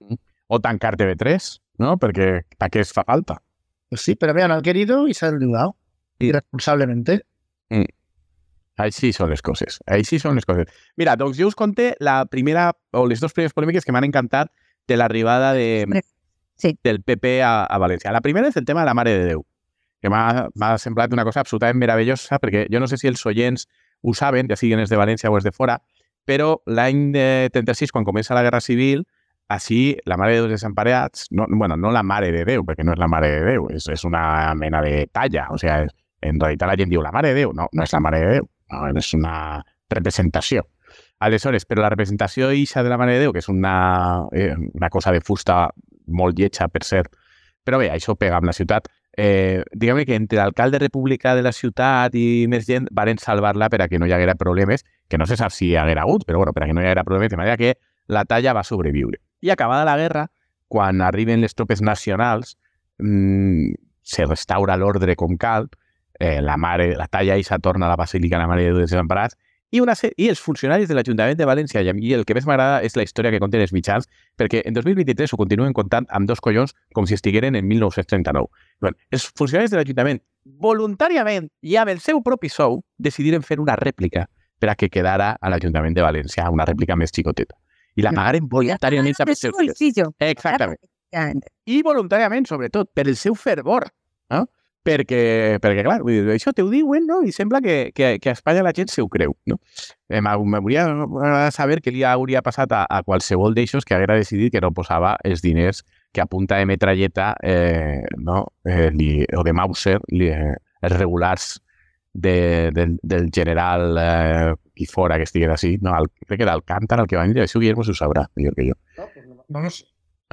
O tancar TV3, no? Perquè a què es fa falta? pues sí, pero mira, no han querido y se han endeudado. Sí. Irresponsablemente. Així són les coses. Així són les coses. Mira, doncs jo us conté la primera, o les dues primeres polèmiques que encantat de l'arribada de, Hombre, sí. del PP a, a València. La primera és el tema de la Mare de Déu, que m'ha semblat una cosa absolutament meravellosa, perquè jo no sé si els oients ho saben, ja siguin els de València o els de fora, però l'any de 36, quan comença la Guerra Civil, així la Mare de Déu Desemparats, no, bueno, no la Mare de Déu, perquè no és la Mare de Déu, és, és una mena de talla, o sigui, en realitat la gent diu la Mare de Déu, no, no és la Mare de Déu, no, és una representació. Aleshores, però la representació ixa de la Mare de Déu, que és una, eh, una cosa de fusta molt lletja, per cert, però bé, això pega amb la ciutat. Eh, diguem que entre l'alcalde republicà de la ciutat i més gent varen salvar-la per a que no hi haguera problemes, que no se sap si hi haguera hagut, però bueno, per a que no hi haguera problemes, de manera que la talla va sobreviure. I acabada la guerra, quan arriben les tropes nacionals, mmm, se restaura l'ordre com cal, eh, la mare, la talla ixa torna a la Basílica la Mare de Déu dels Desemparats, i, una se- i els funcionaris de l'Ajuntament de València, i el que més m'agrada és la història que conten els mitjans, perquè en 2023 ho continuen contant amb dos collons com si estigueren en 1939. Bueno, els funcionaris de l'Ajuntament, voluntàriament i amb el seu propi sou, decidiren fer una rèplica per a que quedara a l'Ajuntament de València, una rèplica més xicoteta. I la pagaren voluntàriament diners. bolsillo. Exactament. I voluntàriament, sobretot, per el seu fervor. No? Perquè, perquè, clar, vull dir, això t'ho diuen, no? I sembla que, que, que a Espanya la gent se ho creu, no? Eh, m'ha- M'hauria saber què li hauria passat a, a qualsevol d'eixos que haguera decidit que no posava els diners que a punta de metralleta eh, no? eh, li, o de Mauser, li, eh, els regulars de, del, del general eh, qui fora que estigués així, no? El, crec que era Alcántara el que va venir, això Guillermo s'ho sabrà, millor que jo. No, no sé.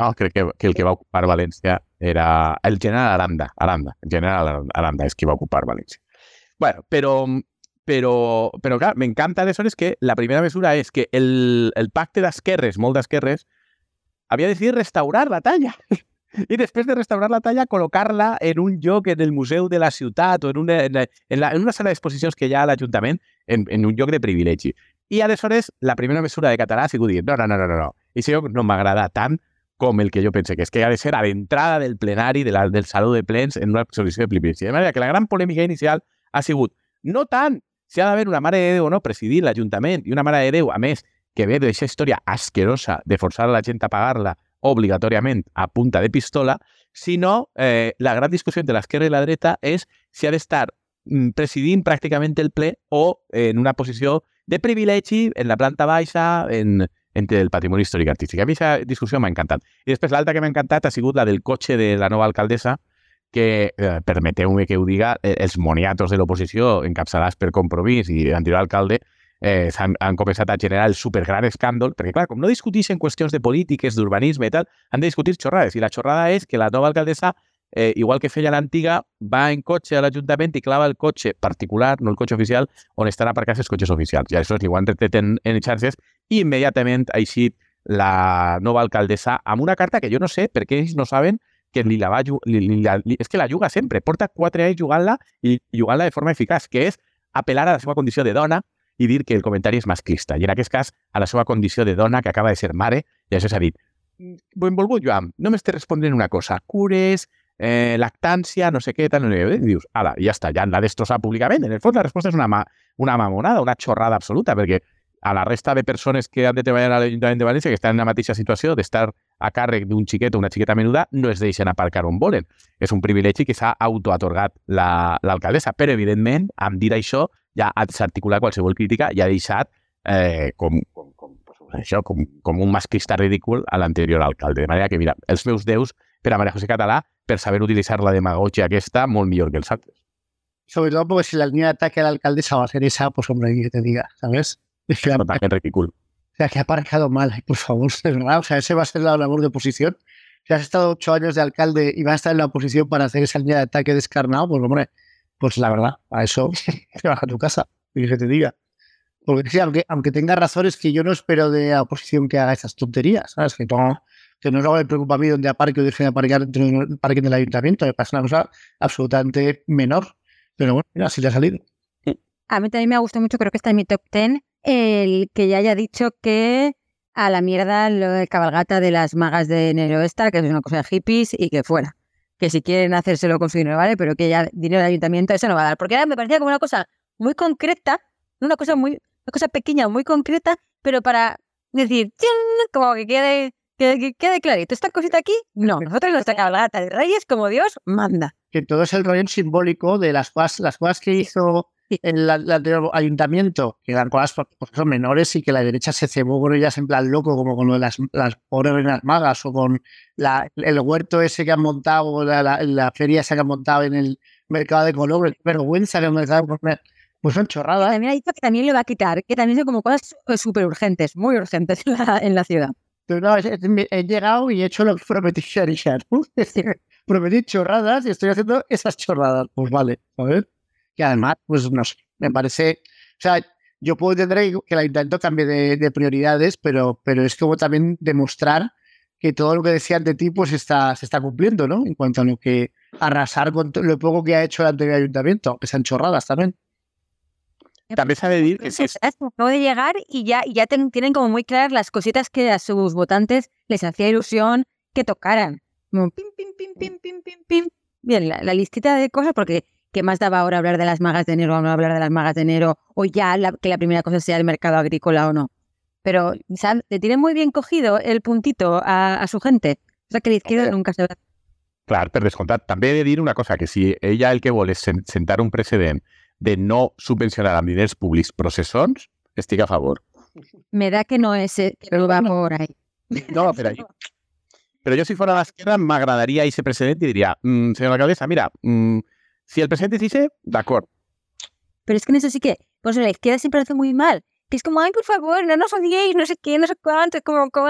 No, crec que, que el que va ocupar València era el general Aranda. Aranda. El general Aranda és qui va ocupar València. bueno, però, però, però clar, m'encanta aleshores que la primera mesura és que el, el pacte d'esquerres, molt d'esquerres, havia decidit restaurar la talla. [laughs] I després de restaurar la talla, col·locar-la en un lloc en el museu de la ciutat o en una, en, la- en, la, en una sala d'exposicions que hi ha a l'Ajuntament, en, en un lloc de privilegi. I aleshores, la primera mesura de català ha sigut dir, no, no, no, no, no. I això no m'agrada tant com el que jo pense que és que ha de ser a l'entrada del plenari de la, del saló de plens en una exposició de privilegi. De manera que la gran polèmica inicial ha sigut no tant si ha d'haver una Mare de Déu o no presidir l'Ajuntament i una Mare de Déu, a més, que ve d'aquesta història asquerosa de forçar a la gent a pagar-la obligatòriament a punta de pistola, sinó eh, la gran discussió entre l'esquerra i la dreta és si ha d'estar mm, presidint pràcticament el ple o en una posició de privilegi en la planta baixa, en, entre el patrimoni històric artístic. A mi aquesta discussió m'ha encantat. I després l'altra que m'ha encantat ha sigut la del cotxe de la nova alcaldessa, que, eh, permeteu-me que ho diga, eh, els moniatos de l'oposició encapçalats per Compromís i l'anterior alcalde eh, han, han començat a generar el supergran escàndol, perquè clar, com no discuteixen qüestions de polítiques, d'urbanisme i tal, han de discutir xorrades, i la xorrada és que la nova alcaldessa eh, igual que feia l'antiga, va en cotxe a l'Ajuntament i clava el cotxe particular, no el cotxe oficial, on estan aparcats els cotxes oficials. I això li ho han retret en, en xarxes i immediatament eixit la nova alcaldessa amb una carta que jo no sé per què ells no saben que li la va li, li, li, és que la juga sempre, porta quatre anys jugant-la i de forma eficaç, que és apel·lar a la seva condició de dona i dir que el comentari és masclista. I en aquest cas, a la seva condició de dona que acaba de ser mare, i això s'ha dit, benvolgut Joan, només te respondré una cosa, cures, eh, lactància, no sé què, tal, no sé què, dius, ala, ja està, ja l'ha destrossat públicament. En el fons, la resposta és una, ma una mamonada, una xorrada absoluta, perquè a la resta de persones que han de treballar a l'Ajuntament de València, que estan en la mateixa situació d'estar a càrrec d'un xiquet o una xiqueta menuda, no es deixen aparcar on volen. És un privilegi que s'ha autoatorgat l'alcaldessa, la, però evidentment, amb dir això, ja ha desarticulat qualsevol crítica i ha deixat eh, com, com, com, això, com, com un masclista ridícul a l'anterior alcalde. De manera que, mira, els meus déus per a María José Català per saber utilitzar la demagogia aquesta molt millor que els altres. Sobre todo porque si la línea de a la va ser esa, pues hombre, que te diga, ¿sabes? Es que Totalmente ridículo. O sea, que ha aparejado mal, por favor, es verdad. O sea, ese va a ser la labor de oposición. Si has estado ocho años de alcalde y vas a estar en la oposición para hacer esa línea de ataque descarnado, pues hombre, pues la verdad, a eso [laughs] te vas a tu casa y que te diga. Porque sí, aunque, aunque tenga razones que yo no espero de la oposición que haga esas tonterías, ¿sabes? Que, no, que no es algo que me preocupa a mí donde aparque o deje de aparcar dentro del parque del ayuntamiento, me pasa una cosa absolutamente menor. Pero bueno, mira, así le ha salido. A mí también me ha gustado mucho, creo que está en mi top 10, el que ya haya dicho que a la mierda lo de cabalgata de las magas de enero esta, que es una cosa de hippies y que fuera. Que si quieren hacérselo con su dinero, vale, pero que ya dinero del ayuntamiento eso no va a dar. Porque ahora me parecía como una cosa muy concreta, una cosa muy, una cosa pequeña, muy concreta, pero para decir, como que quede, que, quede clarito. Esta cosita aquí, no, nosotros nuestra cabalgata de reyes como Dios manda. Que todo es el rollo simbólico de las cosas, las cosas que hizo en el anterior ayuntamiento, que eran cosas pues, son menores y que la derecha se cebó con ellas en plan loco, como con lo de las, las pobres reinas magas o con la, el huerto ese que han montado, la, la, la, feria esa que han montado en el mercado de colores, vergüenza que han montado, pues son chorradas. También ha dicho que también le va a quitar, que también son como cosas súper urgentes, muy urgentes en la, en la ciudad. Pero no, he llegado y he hecho lo que prometí Sharishan. [laughs] prometí chorradas y estoy haciendo esas chorradas. Pues vale, a ver. Y además, pues no sé, me parece. O sea, yo puedo entender que el ayuntamiento cambie de, de, prioridades, pero, pero es como también demostrar que todo lo que decían de ti pues está, se está cumpliendo, ¿no? En cuanto a lo que arrasar con lo poco que ha hecho el anterior ayuntamiento, aunque sean chorradas también. También sabe decir que si es... Acabo de llegar y ya, ya ten, tienen como muy claras las cositas que a sus votantes les hacía ilusión que tocaran. Como pim, pim, pim, pim, pim, pim, pim. Bien, la, la listita de cosas, porque ¿qué más daba ahora hablar de las magas de enero o no hablar de las magas de enero? O ya la, que la primera cosa sea el mercado agrícola o no. Pero, ¿sabes? Le tiene muy bien cogido el puntito a, a su gente. O sea que la izquierda nunca se va. Clar, per descomptat. També he de dir una cosa, que si ella el que vol és sentar un precedent de no subvencionar amb diners públics processons, estic a favor. Me da que no es, que no va por ahí. No, pero, yo, pero yo si fuera la izquierda m'agradaria ese precedente y diría, mmm, señora alcaldesa, mira, mmm, si el presidente dice, de acuerdo. Pero es que en eso sí que, pues la izquierda siempre hace muy mal. Que es como, ay, por favor, no nos odiéis, no sé qué, no sé cuánto, como, como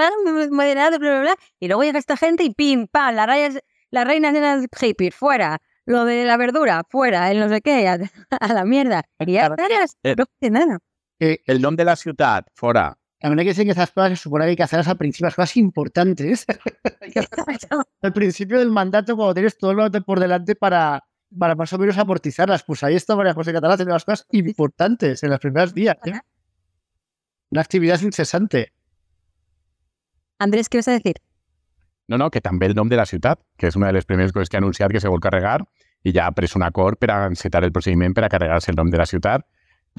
moderado, bla, bla, bla. Y luego llega esta gente y pim, pam, las rayas, las reinas de las hippies, fuera lo de la verdura, fuera, el no sé qué, a, [laughs] a la mierda. Y ya está, eh, no nada. Eh, el nom de la ciutat, fora. También hay que decir que esas cosas se supone que hay que hacerlas al principio, las cosas importantes. [laughs] [laughs] al principio del mandato, cuando tienes todo lo por delante para, para más o menos amortizarlas. Pues ahí está María José Catalá haciendo las cosas importantes en los primeros días. ¿eh? Una actividad incesante. Andrés, ¿qué vas a decir? No, no, que també el nom de la ciutat, que és una de les primeres coses que ha anunciat que se vol carregar i ja ha pres un acord per a encetar el procediment per a carregar-se el nom de la ciutat,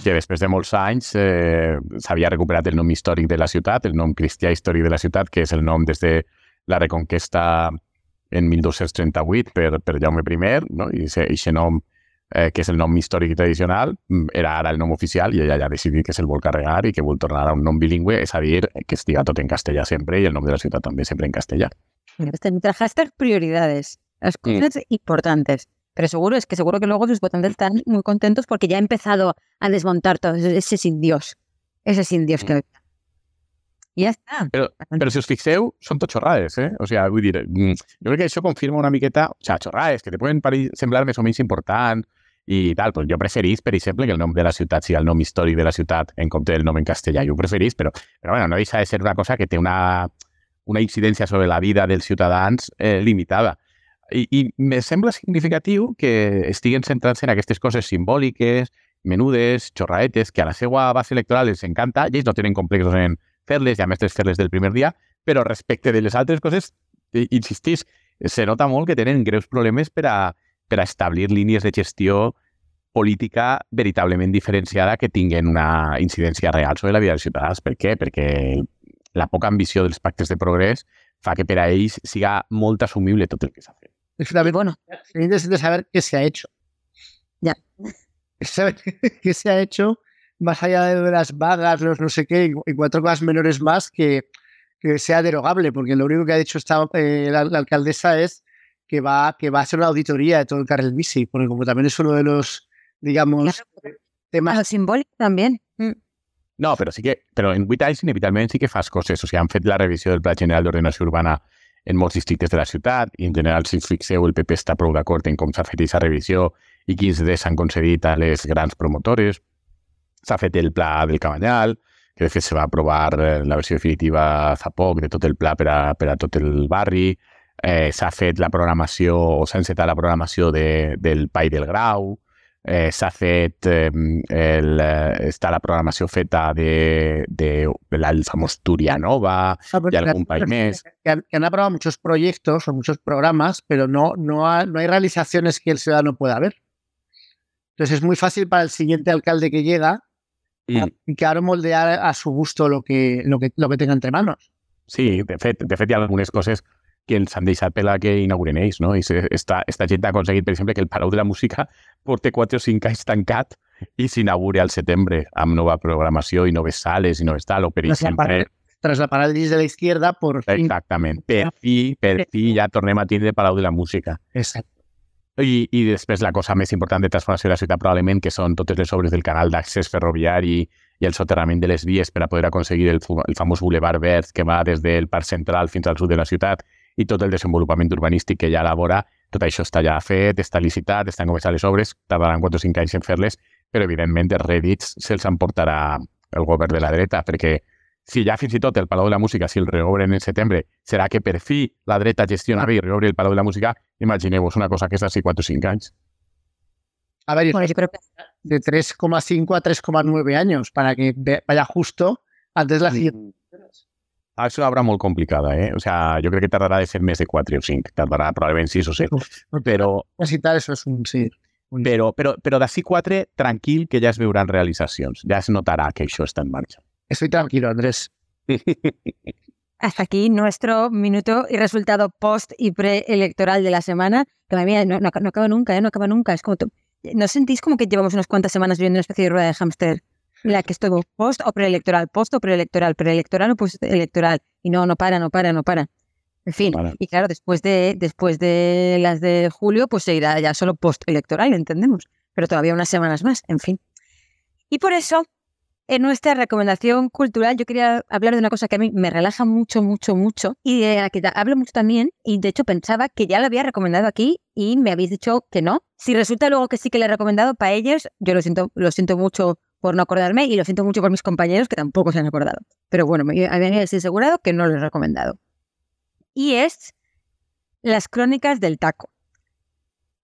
que després de molts anys eh, s'havia recuperat el nom històric de la ciutat, el nom cristià històric de la ciutat, que és el nom des de la reconquesta en 1238 per, per Jaume I, no? i aquest nom, eh, que és el nom històric i tradicional, era ara el nom oficial i ella ja ha decidit que se'l vol carregar i que vol tornar a un nom bilingüe, és a dir, que estiga tot en castellà sempre i el nom de la ciutat també sempre en castellà. Mientras hashtag prioridades, las cosas mm. importantes. Pero seguro es que seguro que luego sus votantes están muy contentos porque ya ha empezado a desmontar todo ese sin Dios esos indios que había. I ja està. Però, però si us fixeu, són tot xorrades, eh? O sigui, vull dir, mm, jo crec que això confirma una miqueta, o sigui, xorrades, que te poden parir, semblar més o menys important i tal, pues jo preferís, per exemple, que el nom de la ciutat sigui el nom històric de la ciutat en compte del nom en castellà. Jo ho preferís, però, però bueno, no deixa de ser una cosa que té una, una incidència sobre la vida dels ciutadans eh, limitada. I, I me sembla significatiu que estiguen centrats en aquestes coses simbòliques, menudes, xorraetes, que a la seva base electoral els encanta, i ells no tenen complexos en fer-les, i a més tres fer-les del primer dia, però respecte de les altres coses, insistís, se nota molt que tenen greus problemes per a, per a establir línies de gestió política veritablement diferenciada que tinguen una incidència real sobre la vida dels ciutadans. Per què? Perquè la poca ambició dels pactes de progrés fa que per a ells siga molt assumible tot el que s'ha fet. Efectivamente, bueno, se necesita saber qué se ha hecho. Ya. Saber [laughs] qué se ha hecho más allá de las vagas, los no sé qué, y cuatro cosas menores más que, que sea derogable, porque lo único que ha dicho esta, eh, la, la alcaldesa es que va, que va a hacer una auditoría de todo el carril bici, porque como también es uno de los, digamos, Claro. temas lo simbòlic també. Mm. No, però sí que, però en 8 anys inevitablement sí que fas coses. O sigui, han fet la revisió del Pla General d'Ordenació Urbana en molts districtes de la ciutat i en general, si fixeu, el PP està prou d'acord en com s'ha fet aquesta revisió i quins drets s'han concedit a les grans promotores. S'ha fet el pla del Cabanyal, que de fet se va aprovar eh, la versió definitiva fa poc de tot el pla per a, per a tot el barri. Eh, s'ha fet la programació, o s'ha encetat la programació de, del Pai del Grau, eh, s'ha fet eh, el, eh, està la programació feta de, de, de la, el famós Turia Nova Ah, pues y que- algún país més. [laughs] que han, que han aprobado muchos proyectos o muchos programas, pero no, no, ha- no hay realizaciones que el ciudadano pueda ver. Entonces es muy fácil para el siguiente alcalde que llega Mm. y claro moldear a su gusto lo que, lo que, lo que tenga entre manos. Sí, de fet, de fet hi ha algunes coses que ens han deixat per la que inauguren ells, no? I se, esta, esta gent ha aconseguit, per exemple, que el Palau de la Música porte 4 o 5 anys tancat i s'inaugure al setembre amb nova programació i noves sales i noves tal, o per Tras la, exemple, tras la parálisis de la izquierda, por fin. exactament, per fi, per fi ja tornem a tindre Palau de la Música. Exacto. I, I després la cosa més important de transformació de la ciutat probablement que són totes les obres del canal d'accés ferroviari i el soterrament de les vies per a poder aconseguir el, el famós boulevard verd que va des del parc central fins al sud de la ciutat i tot el desenvolupament urbanístic que ja elabora, tot això està ja fet, està licitat, estan començant les obres, tardaran 4 o 5 anys en fer-les, però evidentment els rèdits se'ls emportarà el govern de la dreta, perquè si ja fins i tot el Palau de la Música, si el reobren en setembre, serà que per fi la dreta gestiona bé i reobre el Palau de la Música, imagineu-vos una cosa que és d'ací 4 o 5 anys. A ver, Bueno, yo creo que de 3,5 a 3,9 años para que vaya justo antes de la siguiente. Això haurà molt complicada, eh? O sea, jo crec que tardarà de ser més de 4 o 5, tardarà probablement 6 o 7, però, Necesitar eso es un sí. un- però, però, però d'ací 4, tranquil, que ja es veuran realitzacions, ja es notarà que això està en marxa. Estoy tranquilo, Andrés. [laughs] hasta aquí nuestro minuto y resultado post y preelectoral de la semana, que mía, no, no, no acaba nunca, ¿eh? no acaba nunca. Es como, ¿No sentís como que llevamos unas cuantas semanas viviendo una especie de rueda de hámster? En la que estoy post o preelectoral, post o preelectoral, preelectoral o postelectoral. Y no, no para, no para, no para. En fin, Para. y claro, después de, después de las de julio, pues se irá ya solo postelectoral, entendemos. Pero todavía unas semanas más, en fin. Y por eso, en nuestra recomendación cultural, yo quería hablar de una cosa que a mí me relaja mucho, mucho, mucho y de la que hablo mucho también. Y de hecho pensaba que ya lo había recomendado aquí y me habéis dicho que no. Si resulta luego que sí que le he recomendado para ellos, yo lo siento, lo siento mucho por no acordarme y lo siento mucho por mis compañeros que tampoco se han acordado. Pero bueno, me habían asegurado que no lo he recomendado. Y es Las Crónicas del Taco.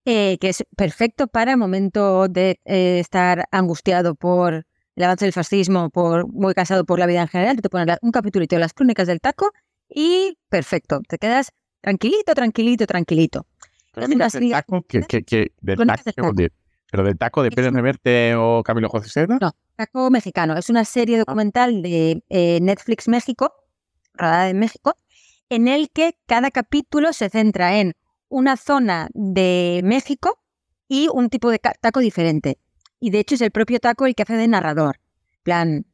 eh, que es perfecto para el momento de eh, estar angustiado por el avance del fascismo, por muy cansado por la vida en general, te pones un capitulito de las crónicas del taco y perfecto, te quedas tranquilito, tranquilito, tranquilito. Crónicas Las del ligas- taco, que, que, que, del Crónicas taco, del taco. de- pero del taco de Pérez Reverte o Camilo José Seda. No, Taco Mexicano. Es una serie documental de eh, Netflix México, rodada en México, en el que cada capítulo se centra en una zona de México y un tipo de taco diferente. Y de hecho es el propio taco el que hace de narrador. Plan,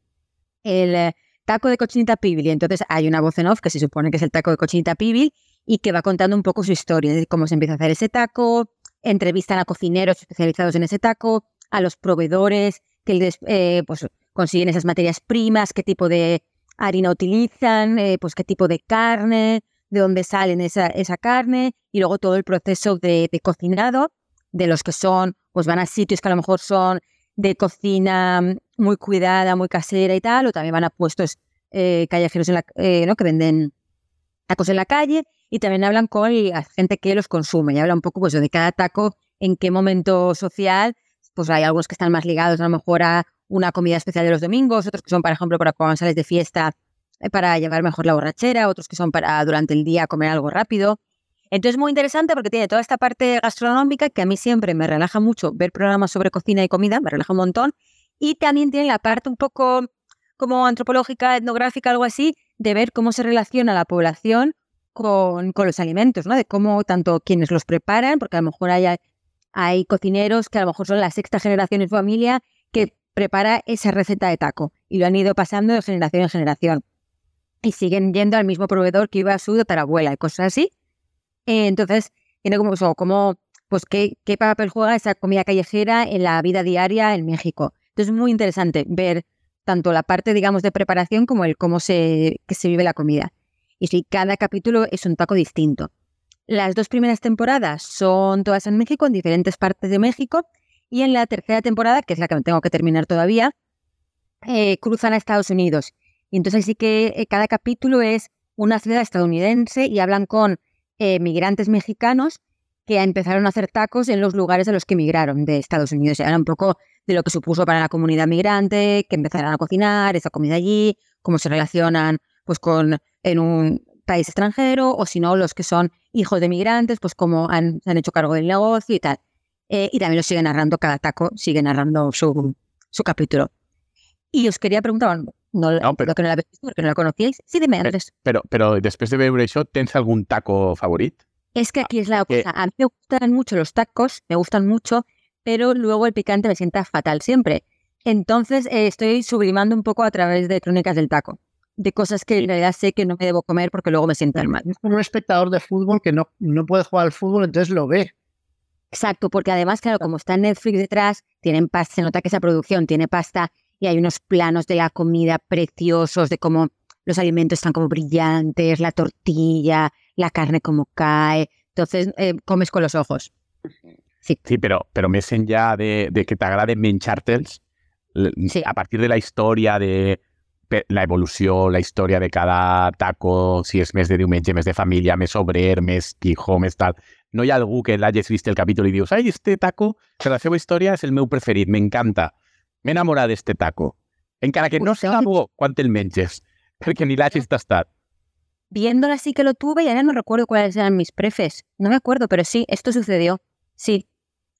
el eh, taco de cochinita pibil. Y entonces hay una voz en off que se supone que es el taco de cochinita pibil y que va contando un poco su historia, de cómo se empieza a hacer ese taco, entrevistan a cocineros especializados en ese taco, a los proveedores, que les, eh, pues consiguen esas materias primas, qué tipo de harina utilizan, eh, pues qué tipo de carne, de dónde salen esa, esa carne y luego todo el proceso de, de, cocinado de los que son, pues van a sitios que a lo mejor son de cocina muy cuidada, muy casera y tal, o también van a puestos eh, callejeros en la, eh, que venden tacos en la calle y también hablan con la gente que los consume y habla un poco pues, de cada taco, en qué momento social, pues hay algunos que están más ligados a lo mejor a una comida especial de los domingos, otros que son, por ejemplo, para cuando sales de fiesta eh, para llevar mejor la borrachera, otros que son para durante el día comer algo rápido. Entonces, muy interesante porque tiene toda esta parte gastronómica que a mí siempre me relaja mucho ver programas sobre cocina y comida, me relaja un montón. Y también tiene la parte un poco como antropológica, etnográfica, algo así, de ver cómo se relaciona la población con, con los alimentos, ¿no? De cómo tanto quienes los preparan, porque a lo mejor hay, hay cocineros que a lo mejor son la sexta generación en familia que prepara esa receta de taco y lo han ido pasando de generación en generación. Y siguen yendo al mismo proveedor que iba a su tatarabuela y cosas así. Entonces, tiene como, eso, pues qué, qué papel juega esa comida callejera en la vida diaria en México. Entonces, es muy interesante ver tanto la parte, digamos, de preparación como el cómo se, que se vive la comida. Y sí, cada capítulo es un taco distinto. Las dos primeras temporadas son todas en México, en diferentes partes de México, y en la tercera temporada, que es la que tengo que terminar todavía, eh, cruzan a Estados Unidos. Y entonces sí que eh, cada capítulo es una ciudad estadounidense y hablan con eh, migrantes mexicanos que empezaron a hacer tacos en los lugares a los que emigraron de Estados Unidos. Era un poco de lo que supuso para la comunidad migrante, que empezaran a cocinar esa comida allí, cómo se relacionan pues con en un país extranjero, o si no, los que son hijos de migrantes, pues cómo han, se han hecho cargo del negocio y tal. Eh, y también lo sigue narrando, cada taco sigue narrando su, su capítulo. Y os quería preguntar, no, no pero, que no la visto porque no la conocíais. Sí, dime, Andrés. Pero, pero después de ver eso, ¿tienes algún taco favorito? Es que aquí es la cosa. A mí me gustan mucho los tacos, me gustan mucho, pero luego el picante me sienta fatal siempre. Entonces eh, estoy sublimando un poco a través de crónicas del taco, de cosas que en realidad sé que no me debo comer porque luego me sientan mal. Es como un espectador de fútbol que no, no puede jugar al fútbol, entonces lo ve. Exacto, porque además, claro, como está Netflix detrás, tienen pasta, se nota que esa producción tiene pasta y hay unos planos de la comida preciosos, de cómo los alimentos están como brillantes, la tortilla, la carne como cae. Entonces, eh, comes con los ojos. Sí, sí pero, pero me dicen ya de, de que te agrade Menchartels, sí. a partir de la historia de la evolució, la història de cada taco, si és més de diumenge, més de família, més obrer, més quijo, més tal. No hi ha algú que l'hagis vist el capítol i dius, ai, este taco, per la seva història, és el meu preferit, m'encanta. M'he enamorat d'este taco. Encara que no sea bo quan te'l menges, [laughs] perquè ni l'hagis tastat. Viéndola sí que lo tuve y ahora no recuerdo cuáles eran mis prefes. No me acuerdo, pero sí, esto sucedió. Sí.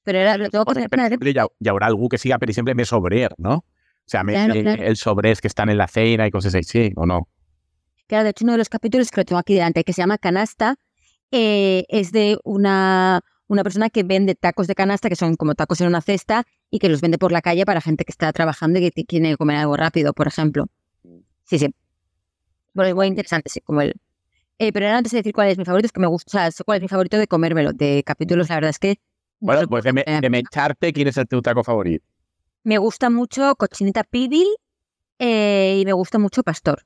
Pero era, lo tengo que poner. Per exemple, hi haurà algú que siga, per exemple, més obrer, no? O sea, claro, me, claro. el sobrés que están en la cena y cosas así, ¿o no? Claro, de hecho, uno de los capítulos que lo tengo aquí delante, que se llama Canasta, eh, es de una, una persona que vende tacos de canasta, que son como tacos en una cesta, y que los vende por la calle para gente que está trabajando y que quiere comer algo rápido, por ejemplo. Sí, sí. Bueno, es muy interesante, sí, como el... Eh, pero antes de decir cuál es mi favorito, es que me gusta, o sea, cuál es mi favorito de comérmelo, de capítulos, la verdad es que... Bueno, pues de, me, de mecharte, ¿quién es el tu taco favorito? Me gusta mucho cochinita pibil eh, y me gusta mucho pastor.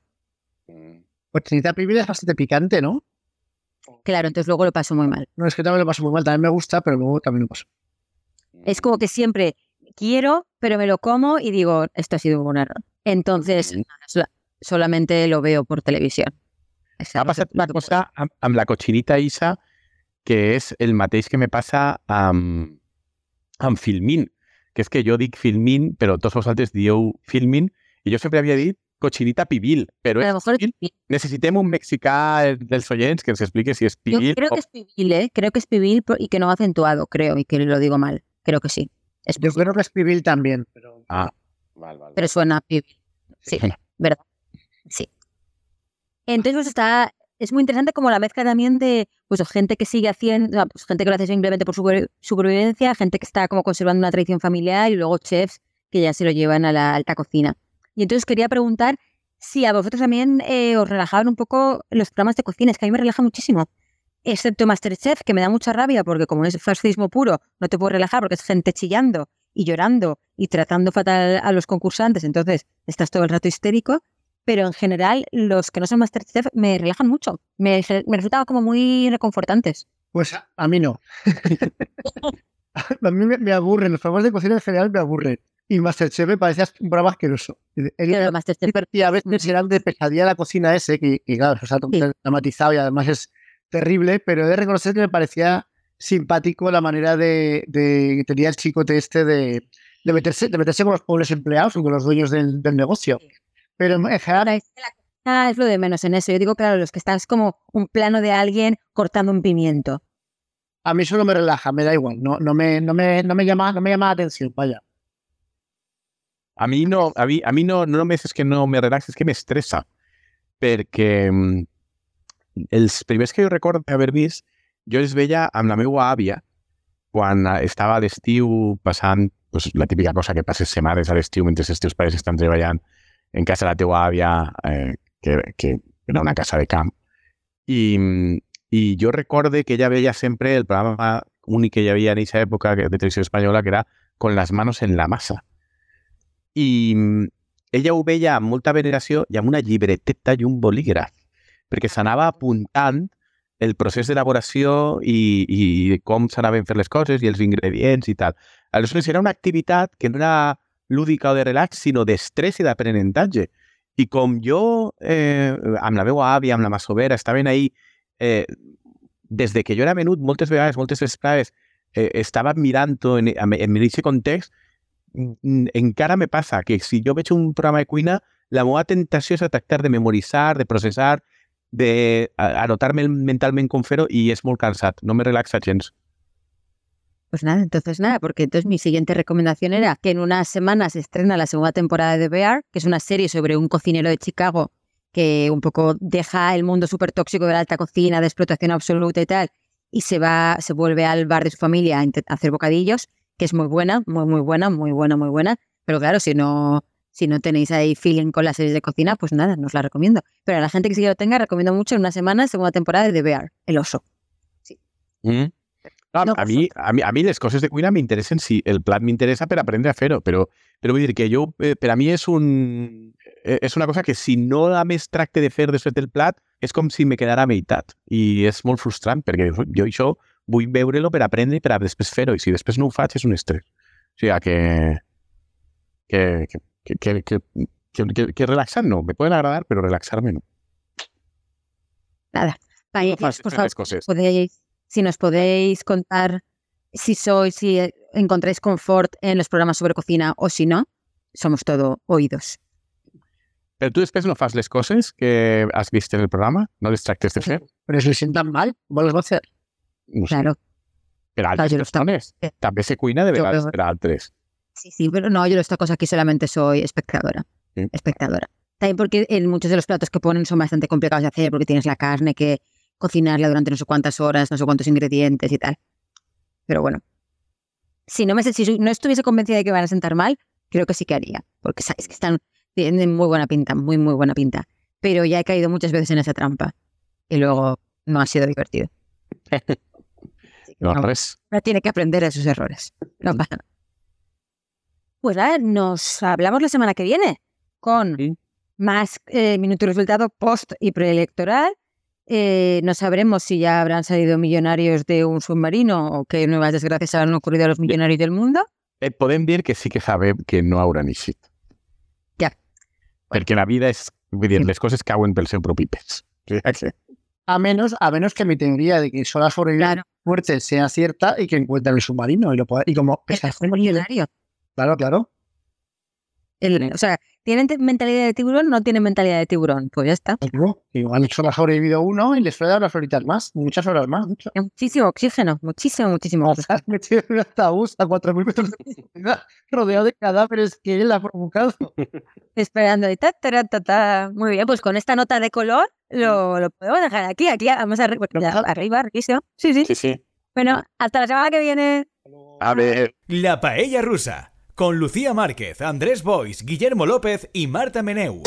Cochinita pibil es bastante picante, ¿no? Claro, entonces luego lo paso muy mal. No, es que también lo paso muy mal, también me gusta, pero luego también lo paso. Es como que siempre quiero, pero me lo como y digo, esto ha sido un error. Entonces, solamente lo veo por televisión. Ha passat una cosa amb la cochinita Isa que és el mateix que me passa amb, amb Filmin, que és que jo dic Filmin, però tots vosaltres dieu Filmin, i jo sempre havia dit cochinita pibil, però és pibil. Necessitem un mexicà dels oients que ens explique si és pibil. Yo creo o... que es pibil, ¿eh? Creo que es pibil y que no va acentuado, creo, y que lo digo mal. Creo que sí. Es yo creo que es pibil también. Pero... Ah, vale, vale. Pero suena a pibil. Sí, ¿verdad? Sí. Entonces, pues está, es muy interesante como la mezcla también de pues, gente que sigue haciendo, pues, gente que lo hace simplemente por su supervivencia, gente que está como conservando una tradición familiar y luego chefs que ya se lo llevan a la alta cocina. Y entonces quería preguntar si a vosotros también eh, os relajaban un poco los programas de cocina, es que a mí me relaja muchísimo. Excepto Masterchef, que me da mucha rabia porque como es fascismo puro, no te puedes relajar porque es gente chillando y llorando y tratando fatal a los concursantes, entonces estás todo el rato histérico, pero en general los que no son Masterchef me relajan mucho, me, me resultan como muy reconfortantes. Pues a, a mí no. [laughs] a mí me, me, aburren, los programas de cocina en general me aburren. Y Masterchef me parecía un programa asqueroso. Pero Masterchef... Y a veces eran de pesadilla la cocina ese, que, que claro, o sea, sí. dramatizado y además es terrible, pero he de reconocer que me parecía simpático la manera de, de tenía el chicote este de, de, meterse, de meterse con los pobres empleados o con los dueños del, del negocio. Pero en general... Ah, es lo de menos en eso. Yo digo, claro, los que están es como un plano de alguien cortando un pimiento. A mí solo me relaja, me da igual. No, no, me, no, me, no, me, llama, no me llama la atención, vaya. A mí no, a mí, a mí no, no només és que no me relaxa, és que m'estressa. Perquè els primers que jo recordo haver vist, jo els veia amb la meva àvia quan estava a l'estiu passant pues, la típica cosa que passes setmanes a l'estiu mentre els teus pares estan treballant en casa de la teua àvia, eh, que, que era una casa de camp. I, i jo recorde que ella veia sempre el programa únic que hi havia en aquesta època de televisió espanyola, que era Con las manos en la masa. I ella ho veia amb molta veneració i amb una llibreteta i un bolígraf, perquè s'anava apuntant el procés d'elaboració i, i com s'anaven fer les coses i els ingredients i tal. Aleshores, era una activitat que no era lúdica o de relax, sinó d'estrès i d'aprenentatge. I com jo, eh, amb la meva àvia, amb la massovera, estaven ahí eh, des de que jo era menut, moltes vegades, moltes vesprades, eh, estava mirant-ho en, en, en aquest context, encara me passa que si jo veig un programa de cuina, la meva tentació és a tractar de memoritzar, de processar, de anotar-me mentalment com fer-ho i és molt cansat, no me relaxa gens. Pues nada, entonces nada, porque entonces mi siguiente recomendación era que en unas semanas se estrena la segunda temporada de Bear, que es una serie sobre un cocinero de Chicago que un poco deja el mundo súper tóxico de la alta cocina, de explotación absoluta y tal, y se va, se vuelve al bar de su familia a hacer bocadillos, que es muy buena, muy, muy buena, muy buena, muy buena. Pero claro, si no, si no tenéis ahí feeling con las series de cocina, pues nada, no os la recomiendo. Pero a la gente que sí que lo tenga, recomiendo mucho en una semana, segunda temporada de The Bear, El Oso. Sí. Mm. No, no, a, mi, a, mi, a mi les coses de cuina m'interessen si el plat m'interessa per aprendre a fer-ho, però, però vull dir que jo, eh, per a mi és, un, eh, és una cosa que si no a més tracte de fer després del plat, és com si me quedara a meitat. I és molt frustrant, perquè jo això vull veure'l per aprendre i per a després fer-ho. I si después no ho faig, és un estrés O sea que... que, que, que, que, que, relaxar no. Me pueden agradar, pero relaxarme no. Nada. Por favor, cosas. Podéis, si nos podéis contar si sois, si encontráis confort en los programas sobre cocina o si no, somos todo oídos. Pero tú después no fas las cosas que has visto en el programa, no les tractes de fer. Pero si se sientan mal, vols a hacer. No. Claro. Per altres claro, persones. Está... També se cuina de vegades per altres. Sí, sí, pero no, yo esta cosa aquí solamente soy espectadora. ¿Sí? Espectadora. También porque en muchos de los platos que ponen son bastante complicados de hacer, porque tienes la carne que cocinarla durante no sé cuántas horas, no sé cuántos ingredientes y tal. Pero bueno. Si no, me, si no estuviese convencida de que van a sentar mal, creo que sí que haría. Porque sabes que están, tienen muy buena pinta, muy, muy buena pinta. Pero ya he caído muchas veces en esa trampa. Y luego no ha sido divertido. [laughs] no, tiene que aprender de sus errores. No pasa nada. Pues nada, nos hablamos la semana que viene con sí. más eh, minuto y resultado post y preelectoral. Eh, no sabremos si ya habrán salido millonarios de un submarino o qué nuevas desgracias habrán ocurrido a los millonarios del mundo. Eh, dir que sí que sabem que no eixit. Ja. Perquè la vida és... Vull dir, sí. les coses cauen pel seu propi pes. O sigui que... A menos, a menos que mi teoría de que solo la sobrevivencia claro. fuerte sea cierta y que encuentren el submarino y, lo pueda, y como... Es millonario. Claro, claro. El, o sea, ¿tienen mentalidad de tiburón? No tienen mentalidad de tiburón. Pues ya está. No, igual solo ha sobrevivido uno y les suele dar unas horitas más, muchas horas más. Mucho. Muchísimo oxígeno, muchísimo, muchísimo. O sea, [laughs] metido en un ataúd a 4.000 metros de profundidad, rodeado de cadáveres que él ha provocado. [laughs] Esperando y ta, ta, ta, ta. Muy bien, pues con esta nota de color lo, lo podemos dejar aquí. Aquí vamos a arriba, riquísimo. Sí, sí. Sí, sí. Bueno, hasta la semana que viene. A ver. La paella rusa. Con Lucía Márquez, Andrés Bois, Guillermo López y Marta Meneu.